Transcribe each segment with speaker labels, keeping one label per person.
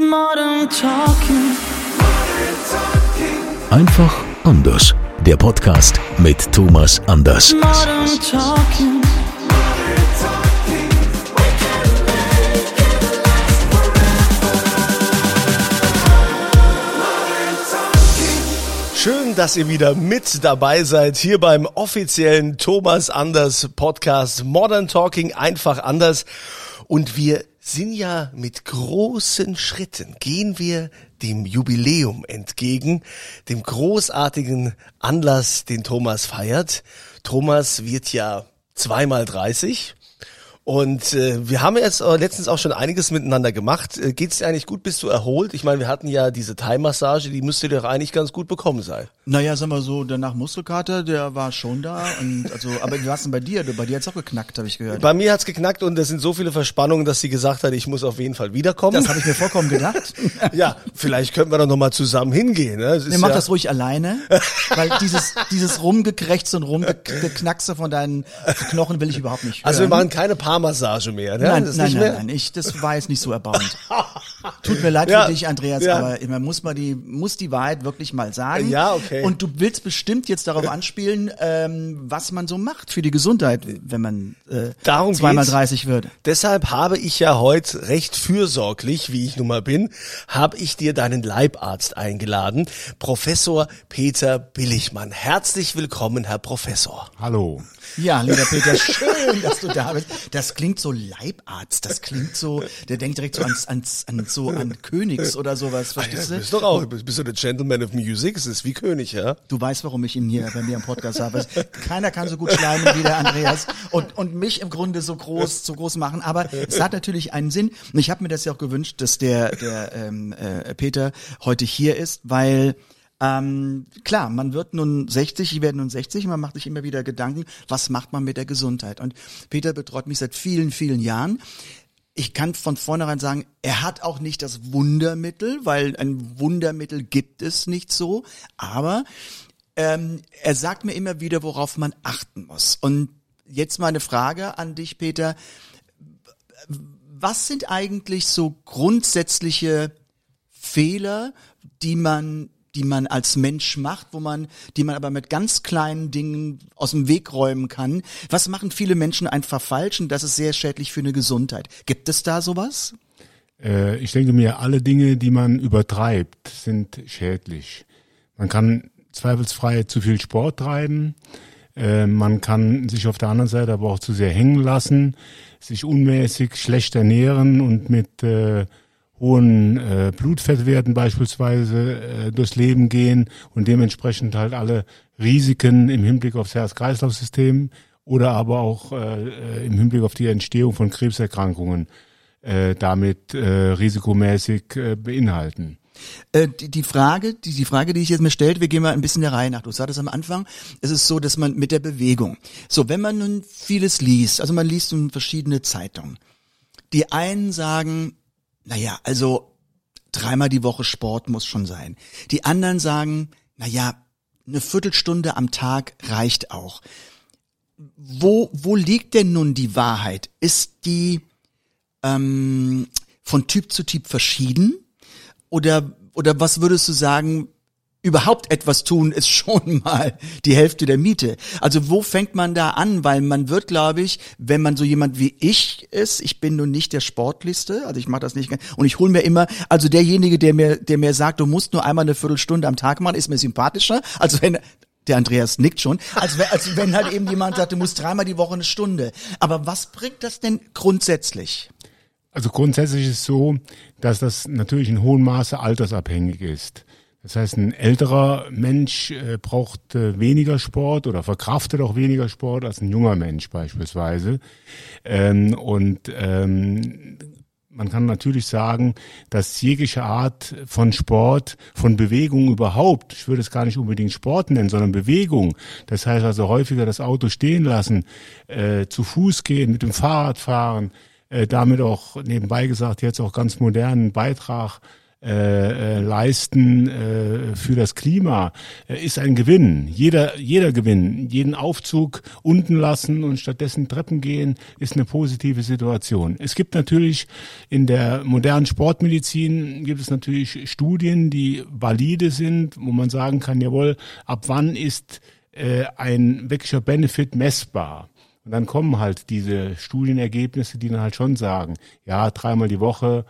Speaker 1: Modern Talking.
Speaker 2: Einfach anders. Der Podcast mit Thomas Anders.
Speaker 1: Modern Talking.
Speaker 3: Schön, dass ihr wieder mit dabei seid hier beim offiziellen Thomas Anders Podcast Modern Talking einfach anders. Und wir sind ja mit großen Schritten gehen wir dem Jubiläum entgegen, dem großartigen Anlass, den Thomas feiert. Thomas wird ja zweimal 30. Und äh, wir haben jetzt äh, letztens auch schon einiges miteinander gemacht. Äh, geht's dir eigentlich gut? Bist du erholt? Ich meine, wir hatten ja diese Thai-Massage, die müsste dir doch eigentlich ganz gut bekommen sein.
Speaker 4: Naja, sagen wir so, danach Muskelkater, der war schon da. Und also, aber wie war's denn bei dir? Bei dir hat's auch geknackt, habe ich gehört.
Speaker 3: Bei mir hat's geknackt und es sind so viele Verspannungen, dass sie gesagt hat, ich muss auf jeden Fall wiederkommen.
Speaker 4: Das habe ich mir vollkommen gedacht.
Speaker 3: ja, vielleicht könnten wir doch noch mal zusammen hingehen. Ne?
Speaker 4: Nee, mach
Speaker 3: ja,
Speaker 4: das ruhig alleine, weil dieses, dieses Rumgekrächze und Rumgeknackse von deinen Knochen will ich überhaupt nicht hören.
Speaker 3: also wir machen keine Paarmassage mehr. Ne?
Speaker 4: Nein,
Speaker 3: Das ist
Speaker 4: nein,
Speaker 3: nicht
Speaker 4: nein,
Speaker 3: mehr?
Speaker 4: nein, ich, das war jetzt nicht so erbauend. Tut mir leid
Speaker 3: Ja,
Speaker 4: für dich, Andreas,
Speaker 3: ja.
Speaker 4: aber man muss mal die, muss die Wahrheit wirklich mal sagen.
Speaker 3: Ja, okay.
Speaker 4: Und du willst bestimmt jetzt darauf anspielen, ähm, was man so macht für die Gesundheit, wenn man äh,
Speaker 3: Darum
Speaker 4: zweimal
Speaker 3: geht's.
Speaker 4: 30 wird.
Speaker 3: Deshalb habe ich ja heute recht fürsorglich, wie ich nun mal bin, habe ich dir deinen Leibarzt eingeladen, Professor Peter Billigmann. Herzlich willkommen, Herr Professor.
Speaker 5: Hallo.
Speaker 4: Ja, lieber Peter, schön, dass du da bist. Das klingt so Leibarzt, das klingt so, der denkt direkt so ans, ans, an, so an Königs oder sowas,
Speaker 3: Ja,
Speaker 4: verstehst
Speaker 3: du
Speaker 4: du?
Speaker 3: bist doch auch, bist bist du der Gentleman of Music, es ist wie König, ja?
Speaker 4: Du weißt, warum ich ihn hier bei mir im Podcast habe. Keiner kann so gut schleimen wie der Andreas und, und mich im Grunde so groß, so groß machen. Aber es hat natürlich einen Sinn. Und ich habe mir das ja auch gewünscht, dass der, der ähm, äh, Peter heute hier ist, weil ähm, klar, man wird nun 60, ich werde nun 60, man macht sich immer wieder Gedanken, was macht man mit der Gesundheit? Und Peter betreut mich seit vielen, vielen Jahren. Ich kann von vornherein sagen, er hat auch nicht das Wundermittel, weil ein Wundermittel gibt es nicht so. Aber ähm, er sagt mir immer wieder, worauf man achten muss. Und jetzt mal eine Frage an dich, Peter. Was sind eigentlich so grundsätzliche Fehler, die man, die man als Mensch macht, wo man, die man aber mit ganz kleinen Dingen aus dem Weg räumen kann? Was machen viele Menschen einfach falsch und das ist sehr schädlich für eine Gesundheit? Gibt es da sowas?
Speaker 5: Äh, ich denke mir, alle Dinge, die man übertreibt, sind schädlich. Man kann zweifelsfrei zu viel Sport treiben. Äh, man kann sich auf der anderen Seite aber auch zu sehr hängen lassen, sich unmäßig schlecht ernähren und mit äh, hohen äh, Blutfettwerten beispielsweise äh, durchs Leben gehen und dementsprechend halt alle Risiken im Hinblick aufs Herz-Kreislauf-System oder aber auch äh, im Hinblick auf die Entstehung von Krebserkrankungen äh, damit äh, risikomäßig äh, beinhalten.
Speaker 4: Äh, die, die Frage, die, die Frage, die ich jetzt mir stellt, wir gehen mal ein bisschen der Reihe nach. Du sagtest am Anfang, es ist so, dass man mit der Bewegung, so wenn man nun vieles liest, also man liest nun verschiedene Zeitungen. Die einen sagen, naja, also dreimal die Woche Sport muss schon sein. Die anderen sagen, naja, eine Viertelstunde am Tag reicht auch. Wo, wo liegt denn nun die Wahrheit? Ist die ähm, von Typ zu Typ verschieden? Oder, oder was würdest du sagen, überhaupt etwas tun ist schon mal die Hälfte der Miete. Also wo fängt man da an? Weil man wird, glaube ich, wenn man so jemand wie ich ist, ich bin nun nicht der Sportlichste, also ich mache das nicht, und ich hole mir immer, also derjenige, der mir, der mir sagt, du musst nur einmal eine Viertelstunde am Tag machen, ist mir sympathischer, als wenn der Andreas nickt schon, als, wenn- als wenn halt eben jemand sagt, du musst dreimal die Woche eine Stunde. Aber was bringt das denn grundsätzlich?
Speaker 5: Also grundsätzlich ist es so, dass das natürlich in hohem Maße altersabhängig ist. Das heißt, ein älterer Mensch äh, braucht äh, weniger Sport oder verkraftet auch weniger Sport als ein junger Mensch beispielsweise. Ähm, und ähm, man kann natürlich sagen, dass jegliche Art von Sport, von Bewegung überhaupt, ich würde es gar nicht unbedingt Sport nennen, sondern Bewegung, das heißt also häufiger das Auto stehen lassen, äh, zu Fuß gehen, mit dem Fahrrad fahren, äh, damit auch nebenbei gesagt jetzt auch ganz modernen Beitrag äh, äh, leisten äh, für das Klima, äh, ist ein Gewinn. Jeder, jeder Gewinn, jeden Aufzug unten lassen und stattdessen Treppen gehen, ist eine positive Situation. Es gibt natürlich in der modernen Sportmedizin gibt es natürlich Studien, die valide sind, wo man sagen kann, jawohl, ab wann ist äh, ein wirklicher Benefit messbar? Und dann kommen halt diese Studienergebnisse, die dann halt schon sagen, ja, dreimal die Woche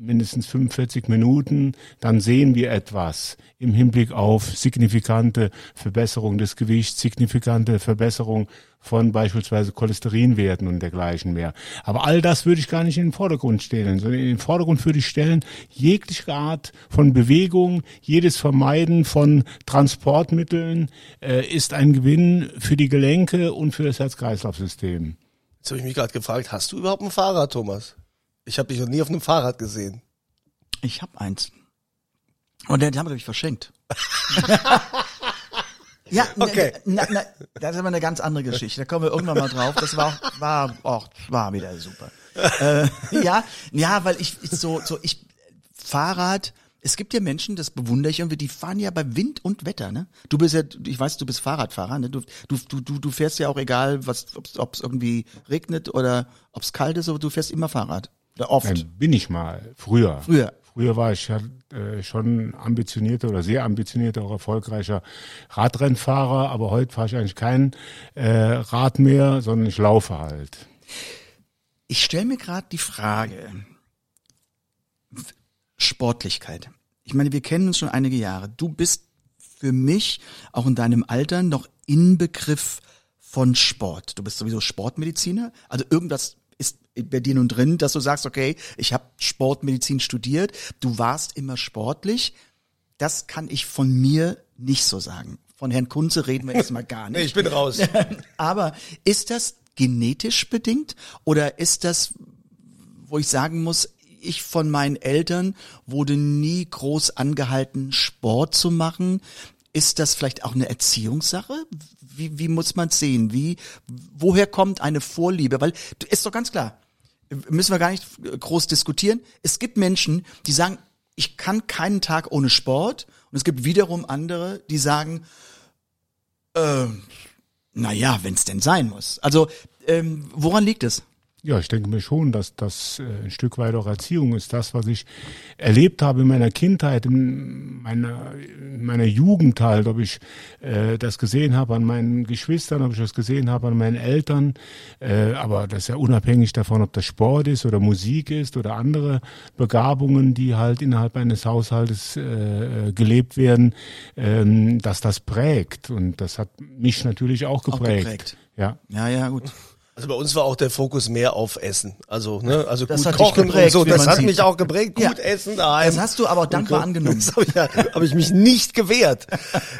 Speaker 5: mindestens 45 Minuten, dann sehen wir etwas im Hinblick auf signifikante Verbesserung des Gewichts, signifikante Verbesserung von beispielsweise Cholesterinwerten und dergleichen mehr. Aber all das würde ich gar nicht in den Vordergrund stellen, sondern in den Vordergrund würde ich stellen, jegliche Art von Bewegung, jedes Vermeiden von Transportmitteln äh, ist ein Gewinn für die Gelenke und für das Herz-Kreislauf-System.
Speaker 3: Jetzt habe ich mich gerade gefragt, hast du überhaupt ein Fahrrad, Thomas? Ich habe dich noch nie auf einem Fahrrad gesehen.
Speaker 4: Ich habe eins. Und den haben wir, ich, verschenkt. ja,
Speaker 3: Okay.
Speaker 4: Na, na, das ist aber eine ganz andere Geschichte. Da kommen wir irgendwann mal drauf. Das war auch, war auch, war wieder super. äh, ja, ja, weil ich, ich so, so, ich, Fahrrad, es gibt ja Menschen, das bewundere ich irgendwie, die fahren ja bei Wind und Wetter, ne? Du bist ja, ich weiß, du bist Fahrradfahrer, ne? Du, du, du, du fährst ja auch egal, was, ob es irgendwie regnet oder ob es kalt ist, aber du fährst immer Fahrrad. Oft.
Speaker 5: Dann bin ich mal früher.
Speaker 4: Früher.
Speaker 5: Früher war ich ja äh, schon ambitionierter oder sehr ambitionierter, auch erfolgreicher Radrennfahrer, aber heute fahre ich eigentlich kein äh, Rad mehr, sondern ich laufe halt.
Speaker 4: Ich stelle mir gerade die Frage, Sportlichkeit. Ich meine, wir kennen uns schon einige Jahre. Du bist für mich auch in deinem Alter noch Inbegriff von Sport. Du bist sowieso Sportmediziner, also irgendwas ist bei dir nun drin, dass du sagst, okay, ich habe Sportmedizin studiert, du warst immer sportlich. Das kann ich von mir nicht so sagen. Von Herrn Kunze reden wir jetzt mal gar nicht.
Speaker 3: Ich bin raus.
Speaker 4: Aber ist das genetisch bedingt oder ist das, wo ich sagen muss, ich von meinen Eltern wurde nie groß angehalten, Sport zu machen. Ist das vielleicht auch eine Erziehungssache? Wie, wie muss man sehen? Wie, woher kommt eine Vorliebe? Weil ist doch ganz klar, müssen wir gar nicht groß diskutieren. Es gibt Menschen, die sagen, ich kann keinen Tag ohne Sport. Und es gibt wiederum andere, die sagen, äh, naja, wenn es denn sein muss. Also ähm, woran liegt es?
Speaker 5: Ja, ich denke mir schon, dass das äh, ein Stück weit auch Erziehung ist. Das, was ich erlebt habe in meiner Kindheit, in meiner, in meiner Jugend halt, ob ich äh, das gesehen habe an meinen Geschwistern, ob ich das gesehen habe an meinen Eltern. Äh, aber das ist ja unabhängig davon, ob das Sport ist oder Musik ist oder andere Begabungen, die halt innerhalb eines Haushaltes äh, gelebt werden, ähm, dass das prägt. Und das hat mich natürlich auch geprägt.
Speaker 4: Auch geprägt.
Speaker 5: Ja.
Speaker 4: Ja, ja, gut.
Speaker 3: Also bei uns war auch der Fokus mehr auf Essen. Also, ne, also
Speaker 4: Das
Speaker 3: gut kochen
Speaker 4: geprägt,
Speaker 3: und so, das hat
Speaker 4: sieht.
Speaker 3: mich auch geprägt. Gut
Speaker 4: Ja.
Speaker 3: essen daheim.
Speaker 4: Das hast du aber auch dankbar angenommen.
Speaker 3: Das habe ich, ja, hab ich mich nicht gewehrt.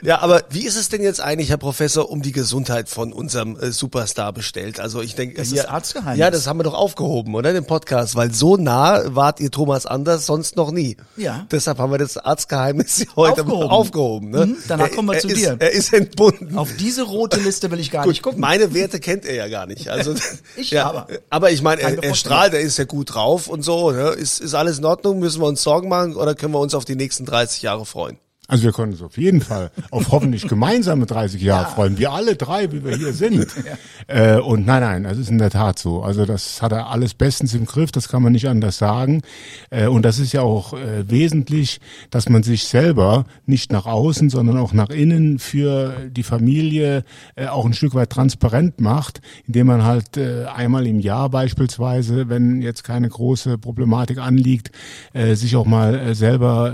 Speaker 3: Ja, aber wie ist es denn jetzt eigentlich, Herr Professor, um die Gesundheit von unserem äh, Superstar bestellt? Also ich denke,
Speaker 4: Das
Speaker 3: hier-
Speaker 4: ist Arztgeheimnis.
Speaker 3: Ja, das haben wir doch aufgehoben, oder? Den Podcast, weil so nah wart ihr Thomas Anders sonst noch nie.
Speaker 4: Ja.
Speaker 3: Deshalb haben wir das Arztgeheimnis heute
Speaker 4: Aufgehoben.
Speaker 3: aufgehoben. ne?
Speaker 4: Mhm, danach
Speaker 3: Er-
Speaker 4: kommen wir zu
Speaker 3: ist,
Speaker 4: dir.
Speaker 3: Er ist entbunden.
Speaker 4: Auf diese rote Liste will ich gar
Speaker 3: Gut,
Speaker 4: nicht gucken.
Speaker 3: meine Werte kennt er ja gar nicht. Also
Speaker 4: Ich
Speaker 3: ja,
Speaker 4: aber.
Speaker 3: Aber ich meine, er, er strahlt, er ist ja gut drauf und so. Ne? Ist, ist alles in Ordnung? Müssen wir uns Sorgen machen oder können wir uns auf die nächsten 30 Jahre freuen?
Speaker 5: Also wir können uns auf jeden Fall auf hoffentlich gemeinsame 30 Jahre freuen. Wir alle drei, wie wir hier sind. äh, und nein, nein, das ist in der Tat so. Also das hat er alles bestens im Griff, das kann man nicht anders sagen. Äh, und das ist ja auch äh, wesentlich, dass man sich selber nicht nach außen, sondern auch nach innen für die Familie äh, auch ein Stück weit transparent macht, indem man halt äh, einmal im Jahr beispielsweise, wenn jetzt keine große Problematik anliegt, äh, sich auch mal selber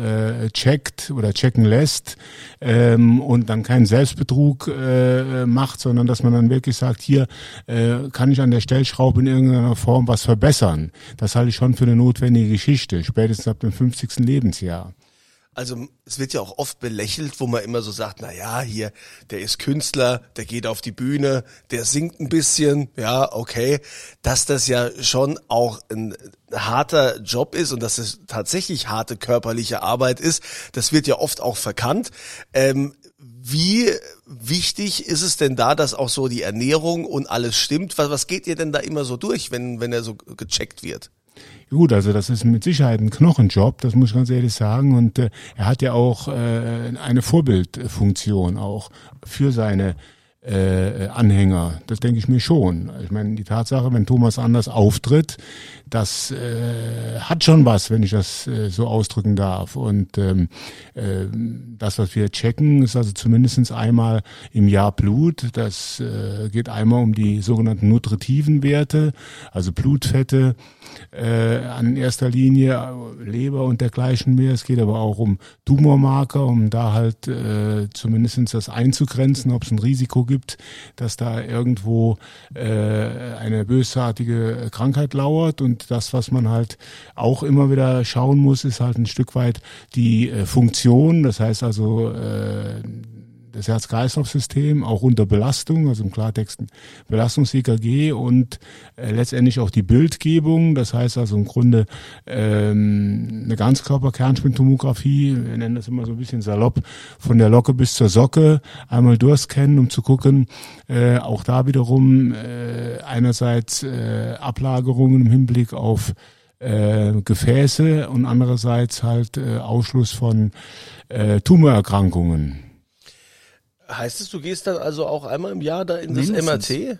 Speaker 5: checkt oder checken lässt ähm, und dann keinen Selbstbetrug äh, macht, sondern dass man dann wirklich sagt, hier äh, kann ich an der Stellschraube in irgendeiner Form was verbessern. Das halte ich schon für eine notwendige Geschichte, spätestens ab dem 50. Lebensjahr.
Speaker 3: Also es wird ja auch oft belächelt, wo man immer so sagt, na ja, hier, der ist Künstler, der geht auf die Bühne, der singt ein bisschen, ja, okay, dass das ja schon auch ein harter Job ist und dass es tatsächlich harte körperliche Arbeit ist, das wird ja oft auch verkannt. Ähm, wie wichtig ist es denn da, dass auch so die Ernährung und alles stimmt? Was, was geht ihr denn da immer so durch, wenn, wenn er so gecheckt wird?
Speaker 5: Gut, also das ist mit Sicherheit ein Knochenjob, das muss ich ganz ehrlich sagen. Und äh, er hat ja auch äh, eine Vorbildfunktion auch für seine äh, Anhänger. Das denke ich mir schon. Ich meine, die Tatsache, wenn Thomas anders auftritt, das äh, hat schon was, wenn ich das äh, so ausdrücken darf. Und ähm, äh, das, was wir checken, ist also zumindestens einmal im Jahr Blut. Das äh, geht einmal um die sogenannten nutritiven Werte, also Blutfette äh, an erster Linie, Leber und dergleichen mehr. Es geht aber auch um Tumormarker, um da halt äh, zumindestens das einzugrenzen, ob es ein Risiko gibt, dass da irgendwo äh, eine bösartige Krankheit lauert. Und das, was man halt auch immer wieder schauen muss, ist halt ein Stück weit die äh, Funktion. Das heißt also, äh, das Herz-Kreislauf-System auch unter Belastung, also im Klartext Belastungs-EKG und äh, letztendlich auch die Bildgebung. Das heißt also im Grunde ähm, eine Ganzkörper-Kernspintomographie, wir nennen das immer so ein bisschen salopp, von der Locke bis zur Socke einmal durchscannen, um zu gucken, äh, auch da wiederum äh, einerseits äh, Ablagerungen im Hinblick auf äh, Gefäße und andererseits halt äh, Ausschluss von äh, Tumorerkrankungen.
Speaker 3: Heißt es, du gehst dann also auch einmal im Jahr da in das
Speaker 4: Mindestens.
Speaker 3: MRT?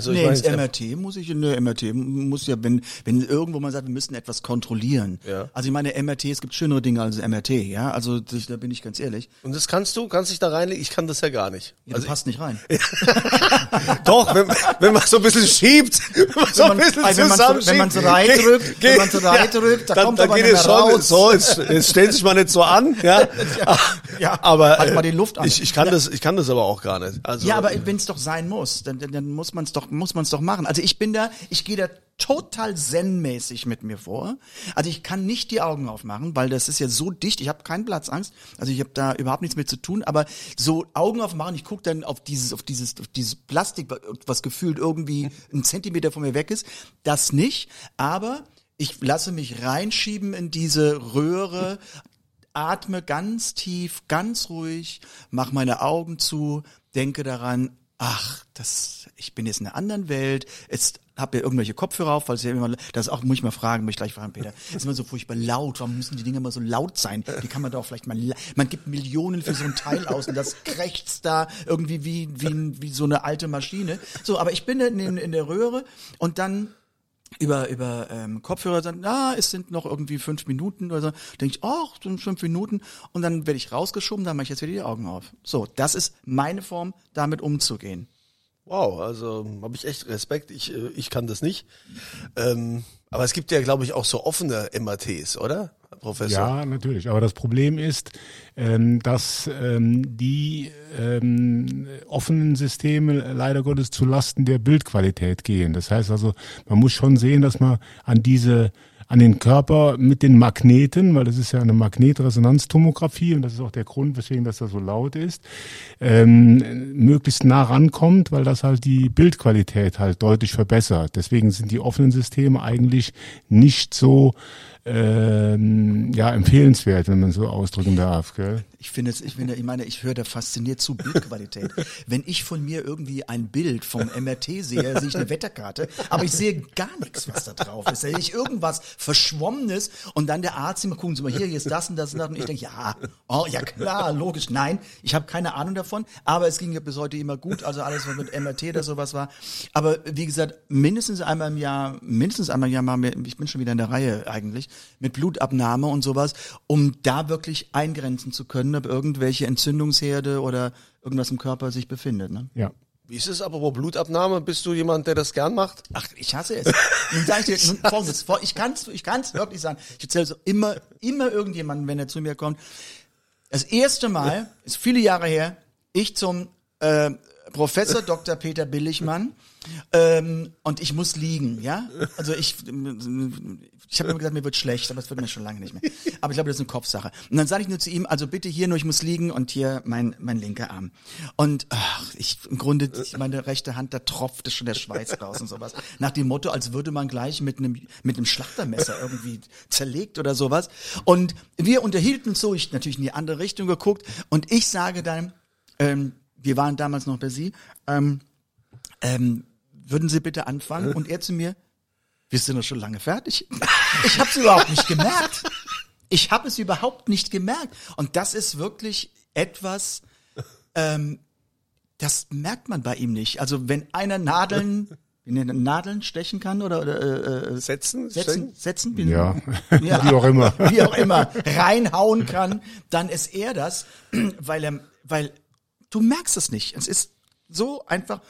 Speaker 3: Also
Speaker 4: nee,
Speaker 3: ich
Speaker 4: ins MRT muss ich, in der MRT muss ja, wenn, wenn irgendwo man sagt, wir müssen etwas kontrollieren.
Speaker 3: Ja.
Speaker 4: Also ich meine, MRT, es gibt schönere Dinge als MRT, ja. Also das, da bin ich ganz ehrlich.
Speaker 3: und das kannst du, kannst dich da reinlegen? Ich kann das ja gar nicht.
Speaker 4: Ja,
Speaker 3: Also
Speaker 4: passt nicht rein.
Speaker 3: Doch, wenn, wenn man so ein bisschen schiebt, wenn man so ein bisschen
Speaker 4: also wenn
Speaker 3: zusammenschiebt.
Speaker 4: wenn man so reindrückt, wenn man so reindrückt, da kommt aber
Speaker 3: geht es schon
Speaker 4: raus.
Speaker 3: so, jetzt, jetzt stellen sich mal nicht so an, ja.
Speaker 4: ja.
Speaker 3: aber
Speaker 4: Halt mal
Speaker 3: äh,
Speaker 4: die Luft an.
Speaker 3: Ich, ich kann das, ich kann das aber auch gar nicht. Also
Speaker 4: Ja, aber wenn es doch sein muss, dann, dann, dann muss man es doch, muss man es doch machen. Also ich bin da, ich gehe da total zen-mäßig mit mir vor. Also ich kann nicht die Augen aufmachen, weil das ist ja so dicht. Ich habe keinen Platzangst. Also ich habe da überhaupt nichts mit zu tun. Aber so Augen aufmachen, ich gucke dann auf dieses, auf dieses, auf dieses Plastik, was gefühlt irgendwie einen Zentimeter von mir weg ist. Das nicht. Aber ich lasse mich reinschieben in diese Röhre, atme ganz tief, ganz ruhig, mach meine Augen zu, denke daran, ach, das, ich bin jetzt in einer anderen Welt, jetzt habt ihr irgendwelche Kopfhörer auf, weil es ja immer, das auch, muss ich mal fragen, muss ich gleich fragen, Peter, ist immer so furchtbar laut, warum müssen die Dinge immer so laut sein? Die kann man doch vielleicht mal, man gibt Millionen für so ein Teil aus und das krächzt da irgendwie wie, wie, wie so eine alte Maschine. So, aber ich bin in, in, in der Röhre und dann über über ähm, Kopfhörer sagen, ah, es sind noch irgendwie fünf Minuten oder so. Denke ich, ach, sind fünf Minuten und dann werde ich rausgeschoben, dann mache ich jetzt wieder die Augen auf. So, das ist meine Form, damit umzugehen.
Speaker 3: Wow, also habe ich echt Respekt. Ich, äh, ich kann das nicht. Ähm, aber es gibt ja, glaube ich, auch so offene MRTs, oder, Professor?
Speaker 5: Ja, natürlich. Aber das Problem ist, ähm, dass ähm, die ähm, offenen Systeme leider Gottes zu Lasten der Bildqualität gehen. Das heißt also, man muss schon sehen, dass man an diese an den Körper mit den Magneten, weil das ist ja eine Magnetresonanztomographie und das ist auch der Grund, weswegen das da so laut ist, ähm, möglichst nah rankommt, weil das halt die Bildqualität halt deutlich verbessert. Deswegen sind die offenen Systeme eigentlich nicht so ähm, ja empfehlenswert, wenn man so ausdrücken darf. Gell?
Speaker 4: Ich finde es, ich finde, ich meine, ich höre da fasziniert zu Bildqualität. Wenn ich von mir irgendwie ein Bild vom MRT sehe, sehe ich eine Wetterkarte, aber ich sehe gar nichts, was da drauf ist. Sehe ich irgendwas Verschwommenes und dann der Arzt immer gucken Sie mal hier, hier ist das und das und das und ich denke, ja, oh ja klar, logisch. Nein, ich habe keine Ahnung davon, aber es ging ja bis heute immer gut, also alles, was mit MRT oder sowas war. Aber wie gesagt, mindestens einmal im Jahr, mindestens einmal im Jahr machen wir, ich bin schon wieder in der Reihe eigentlich, mit Blutabnahme und sowas, um da wirklich eingrenzen zu können, ob irgendwelche Entzündungsherde oder irgendwas im Körper sich befindet. Ne?
Speaker 5: Ja.
Speaker 3: Wie ist es apropos Blutabnahme? Bist du jemand, der das gern macht?
Speaker 4: Ach, ich hasse es. Nun sag ich dir nun folgendes, vor- ich kann's, ich kann's wirklich sagen. Ich erzähle so immer, immer irgendjemanden, wenn er zu mir kommt. Das erste Mal, ist viele Jahre her, ich zum äh, Professor Dr. Peter Billigmann Ähm, und ich muss liegen, ja? Also ich, ich habe immer gesagt, mir wird schlecht, aber es wird mir schon lange nicht mehr. Aber ich glaube, das ist eine Kopfsache. Und dann sage ich nur zu ihm, also bitte hier nur, ich muss liegen und hier mein, mein linker Arm. Und ach, ich im Grunde, meine rechte Hand, da tropfte schon der Schweiß raus und sowas. Nach dem Motto, als würde man gleich mit einem mit einem Schlachtermesser irgendwie zerlegt oder sowas. Und wir unterhielten so, ich natürlich in die andere Richtung geguckt und ich sage dann, ähm, wir waren damals noch bei Sie, ähm, ähm, würden Sie bitte anfangen? Und er zu mir, wir sind doch schon lange fertig. Ich habe es überhaupt nicht gemerkt. Ich habe es überhaupt nicht gemerkt. Und das ist wirklich etwas, ähm, das merkt man bei ihm nicht. Also wenn einer Nadeln, wenn er Nadeln stechen kann oder, oder äh,
Speaker 3: Setzen?
Speaker 4: setzen, setzen, wie,
Speaker 5: Ja,
Speaker 4: Ja.
Speaker 5: wie auch immer.
Speaker 4: wie auch immer, reinhauen kann, dann ist er das, weil er, weil du merkst es nicht. Es ist so einfach.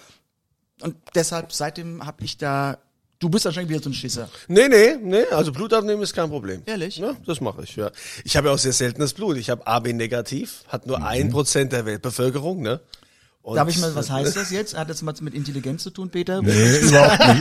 Speaker 4: Und deshalb, seitdem habe ich da, du bist wahrscheinlich wieder so ein Schisser.
Speaker 3: Nee, nee, nee, also Blut abnehmen ist kein Problem.
Speaker 4: Ehrlich?
Speaker 3: Ja, das mache ich, ja. Ich habe ja auch sehr seltenes Blut. Ich habe AB negativ, hat nur ein Prozent der Weltbevölkerung, ne? Und
Speaker 4: Darf ich mal, was heißt das jetzt? Hat das was mit Intelligenz zu tun, Peter?
Speaker 5: Nee, überhaupt nicht.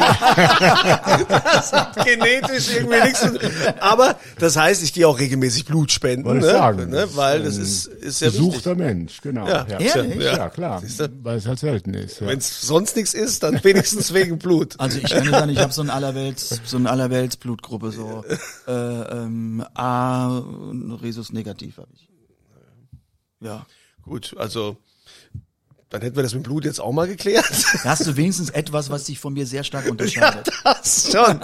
Speaker 3: genetisch irgendwie nichts zu tun. Aber das heißt, ich gehe auch regelmäßig Blut spenden,
Speaker 5: Wollte
Speaker 3: ne?
Speaker 5: ich sagen.
Speaker 3: ne? Weil das ist, ist ja
Speaker 5: Besuchter
Speaker 3: wichtig.
Speaker 5: Mensch, genau.
Speaker 3: Ja.
Speaker 4: Ehrlich?
Speaker 5: Ja,
Speaker 3: Ja.
Speaker 5: klar, weil es halt selten ist. Ja.
Speaker 3: Wenn es sonst nichts ist, dann wenigstens wegen Blut.
Speaker 4: Also ich kann sagen, ich habe so ein allerwelts, so eine allerwelts Blutgruppe, so äh, ähm, A und Rhesus negativ habe ich. Ja.
Speaker 3: Gut, also dann hätten wir das mit Blut jetzt auch mal geklärt.
Speaker 4: Da hast du wenigstens etwas, was dich von mir sehr stark unterscheidet.
Speaker 3: Das schon.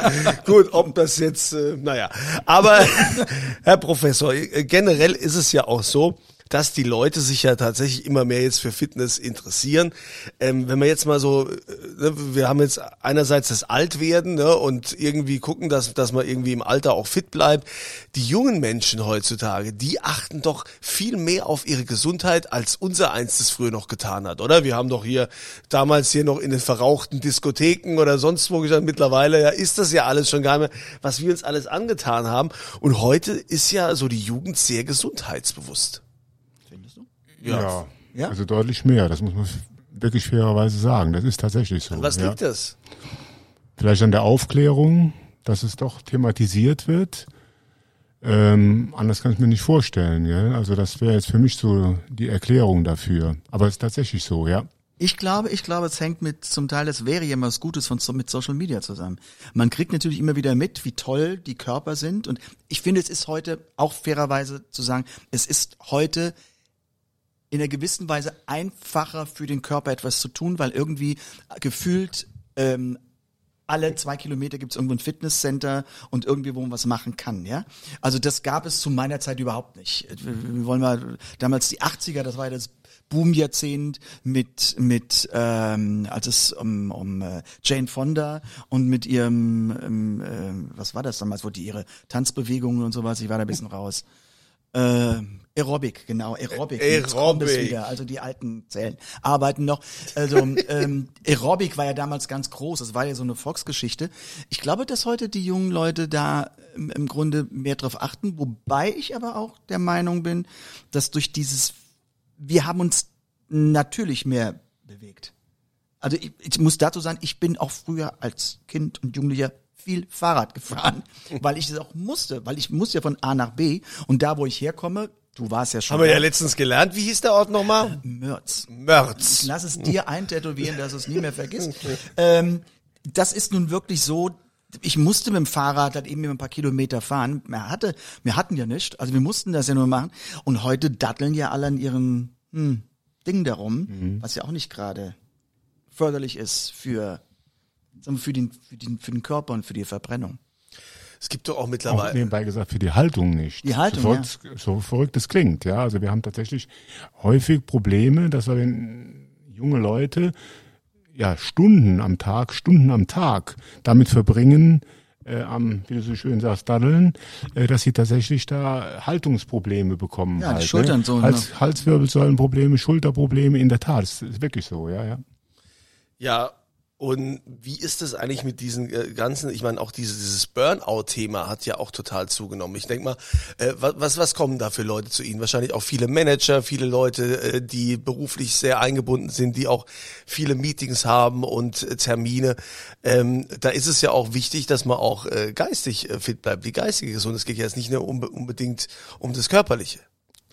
Speaker 3: Gut, ob das jetzt, äh, naja. Aber, Herr Professor, äh, generell ist es ja auch so, dass die Leute sich ja tatsächlich immer mehr jetzt für Fitness interessieren. Ähm, wenn wir jetzt mal so, äh, ne, wir haben jetzt einerseits das Altwerden ne, und irgendwie gucken, dass, dass man irgendwie im Alter auch fit bleibt. Die jungen Menschen heutzutage, die achten doch viel mehr auf ihre Gesundheit, als unser eins das früher noch getan hat, oder? Wir haben doch hier damals hier noch in den verrauchten Diskotheken oder sonst wo gesagt, mittlerweile ja ist das ja alles schon gar nicht mehr, was wir uns alles angetan haben. Und heute ist ja so die Jugend sehr gesundheitsbewusst.
Speaker 4: Du?
Speaker 5: Ja.
Speaker 4: Ja?
Speaker 5: also deutlich mehr. Das muss man wirklich fairerweise sagen. Das ist tatsächlich so.
Speaker 3: An was
Speaker 5: ja.
Speaker 3: liegt das?
Speaker 5: Vielleicht an der Aufklärung, dass es doch thematisiert wird. Ähm, anders kann ich mir nicht vorstellen. Gell? Also das wäre jetzt für mich so die Erklärung dafür. Aber es ist tatsächlich so, ja.
Speaker 4: Ich glaube, ich glaube, es hängt mit zum Teil, das wäre ja was Gutes von mit Social Media zusammen. Man kriegt natürlich immer wieder mit, wie toll die Körper sind und ich finde, es ist heute auch fairerweise zu sagen, es ist heute in einer gewissen Weise einfacher für den Körper etwas zu tun, weil irgendwie gefühlt ähm, alle zwei Kilometer gibt es irgendwo ein Fitnesscenter und irgendwie, wo man was machen kann, ja. Also das gab es zu meiner Zeit überhaupt nicht. Wir, wollen mal, damals die 80er, das war ja das Boomjahrzehnt mit, mit ähm, als es um, um äh, Jane Fonda und mit ihrem, ähm, ähm, was war das damals, wo die ihre Tanzbewegungen und sowas, ich war da ein bisschen raus. Äh, Aerobic, genau, Aerobic. Jetzt kommt es
Speaker 3: Aerobic.
Speaker 4: wieder, also die alten Zellen arbeiten noch. Also ähm, Aerobic war ja damals ganz groß, das war ja so eine Volksgeschichte. Ich glaube, dass heute die jungen Leute da im, im Grunde mehr drauf achten, wobei ich aber auch der Meinung bin, dass durch dieses, wir haben uns natürlich mehr bewegt. Also ich, ich muss dazu sagen, ich bin auch früher als Kind und Jugendlicher viel Fahrrad gefahren, weil ich es auch musste, weil ich muss ja von A nach B und da, wo ich herkomme, du warst ja schon
Speaker 3: Haben wir ja letztens gelernt. Wie hieß der Ort nochmal?
Speaker 4: Mörz.
Speaker 3: Mörz.
Speaker 4: Lass es dir eintätowieren, dass du es nie mehr vergisst. ähm, das ist nun wirklich so, ich musste mit dem Fahrrad halt eben ein paar Kilometer fahren. Wir, hatte, wir hatten ja nicht, also wir mussten das ja nur machen. Und heute datteln ja alle an ihren hm, Ding darum, was ja auch nicht gerade förderlich ist für, für, den, für, den, für den Körper und für die Verbrennung.
Speaker 3: Es gibt doch auch
Speaker 5: Auch
Speaker 3: mittlerweile.
Speaker 5: nebenbei gesagt, für die Haltung nicht.
Speaker 4: Die Haltung,
Speaker 5: so,
Speaker 4: ja.
Speaker 5: verrückt- so verrückt es klingt, ja. Also wir haben tatsächlich häufig Probleme, dass wir wenn junge Leute ja Stunden am Tag, Stunden am Tag damit verbringen, äh, am, wie du so schön sagst, daddeln, äh, dass sie tatsächlich da Haltungsprobleme bekommen.
Speaker 4: Ja, die
Speaker 5: halt,
Speaker 4: Schultern
Speaker 5: ne?
Speaker 4: so,
Speaker 5: Hals, Halswirbelsäulenprobleme, Schulterprobleme, in der Tat, das ist wirklich so, ja, ja.
Speaker 3: Ja, Und wie ist es eigentlich mit diesen äh, ganzen, ich meine, auch dieses, dieses Burnout-Thema hat ja auch total zugenommen. Ich denke mal, äh, was, was kommen da für Leute zu Ihnen? Wahrscheinlich auch viele Manager, viele Leute, äh, die beruflich sehr eingebunden sind, die auch viele Meetings haben und äh, Termine. Ähm, da ist es ja auch wichtig, dass man auch äh, geistig äh, fit bleibt, die geistige Gesundheit. Es geht ja jetzt nicht nur unbe unbedingt um das Körperliche.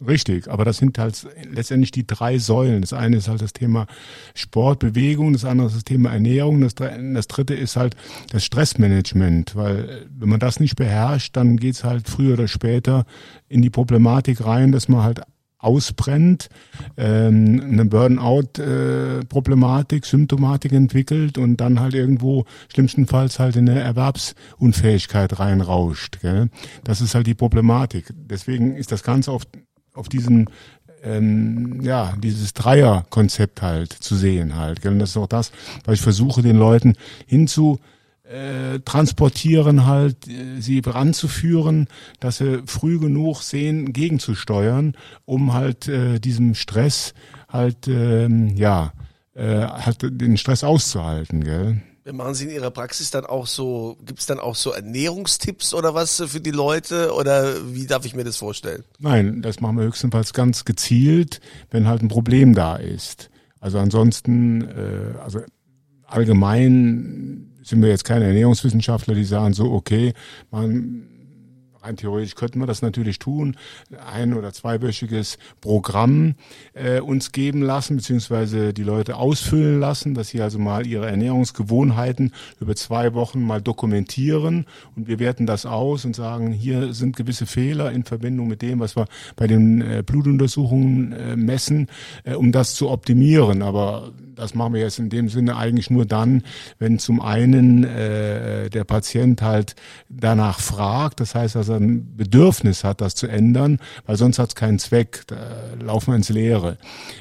Speaker 5: Richtig, aber das sind halt letztendlich die drei Säulen. Das eine ist halt das Thema Sport, Bewegung, das andere ist das Thema Ernährung, das, das dritte ist halt das Stressmanagement, weil wenn man das nicht beherrscht, dann geht's halt früher oder später in die Problematik rein, dass man halt ausbrennt, ähm, eine Burnout-Problematik, äh, Symptomatik entwickelt und dann halt irgendwo schlimmstenfalls halt in eine Erwerbsunfähigkeit reinrauscht. Gell? Das ist halt die Problematik. Deswegen ist das Ganze oft auf diesen ähm, ja, dieses Dreierkonzept halt zu sehen halt. Gell? Und das ist auch das, was ich versuche, den Leuten hinzu äh, transportieren halt, äh, sie ranzuführen, dass sie früh genug sehen, gegenzusteuern, um halt äh, diesem Stress halt, ähm, ja, äh, halt den Stress auszuhalten, gell?
Speaker 3: Machen Sie in Ihrer Praxis dann auch so, gibt es dann auch so Ernährungstipps oder was für die Leute oder wie darf ich mir das vorstellen?
Speaker 5: Nein, das machen wir höchstenfalls ganz gezielt, wenn halt ein Problem da ist. Also ansonsten, äh, also allgemein sind wir jetzt keine Ernährungswissenschaftler, die sagen so, okay, man rein theoretisch könnten wir das natürlich tun, ein- oder zweiwöchiges Programm äh, uns geben lassen, beziehungsweise die Leute ausfüllen lassen, dass sie also mal ihre Ernährungsgewohnheiten über zwei Wochen mal dokumentieren und wir werten das aus und sagen, hier sind gewisse Fehler in Verbindung mit dem, was wir bei den äh, Blutuntersuchungen äh, messen, äh, um das zu optimieren. Aber das machen wir jetzt in dem Sinne eigentlich nur dann, wenn zum einen äh, der Patient halt danach fragt, das heißt, er ein Bedürfnis hat, das zu ändern, weil sonst hat es keinen Zweck, da laufen wir ins Leere.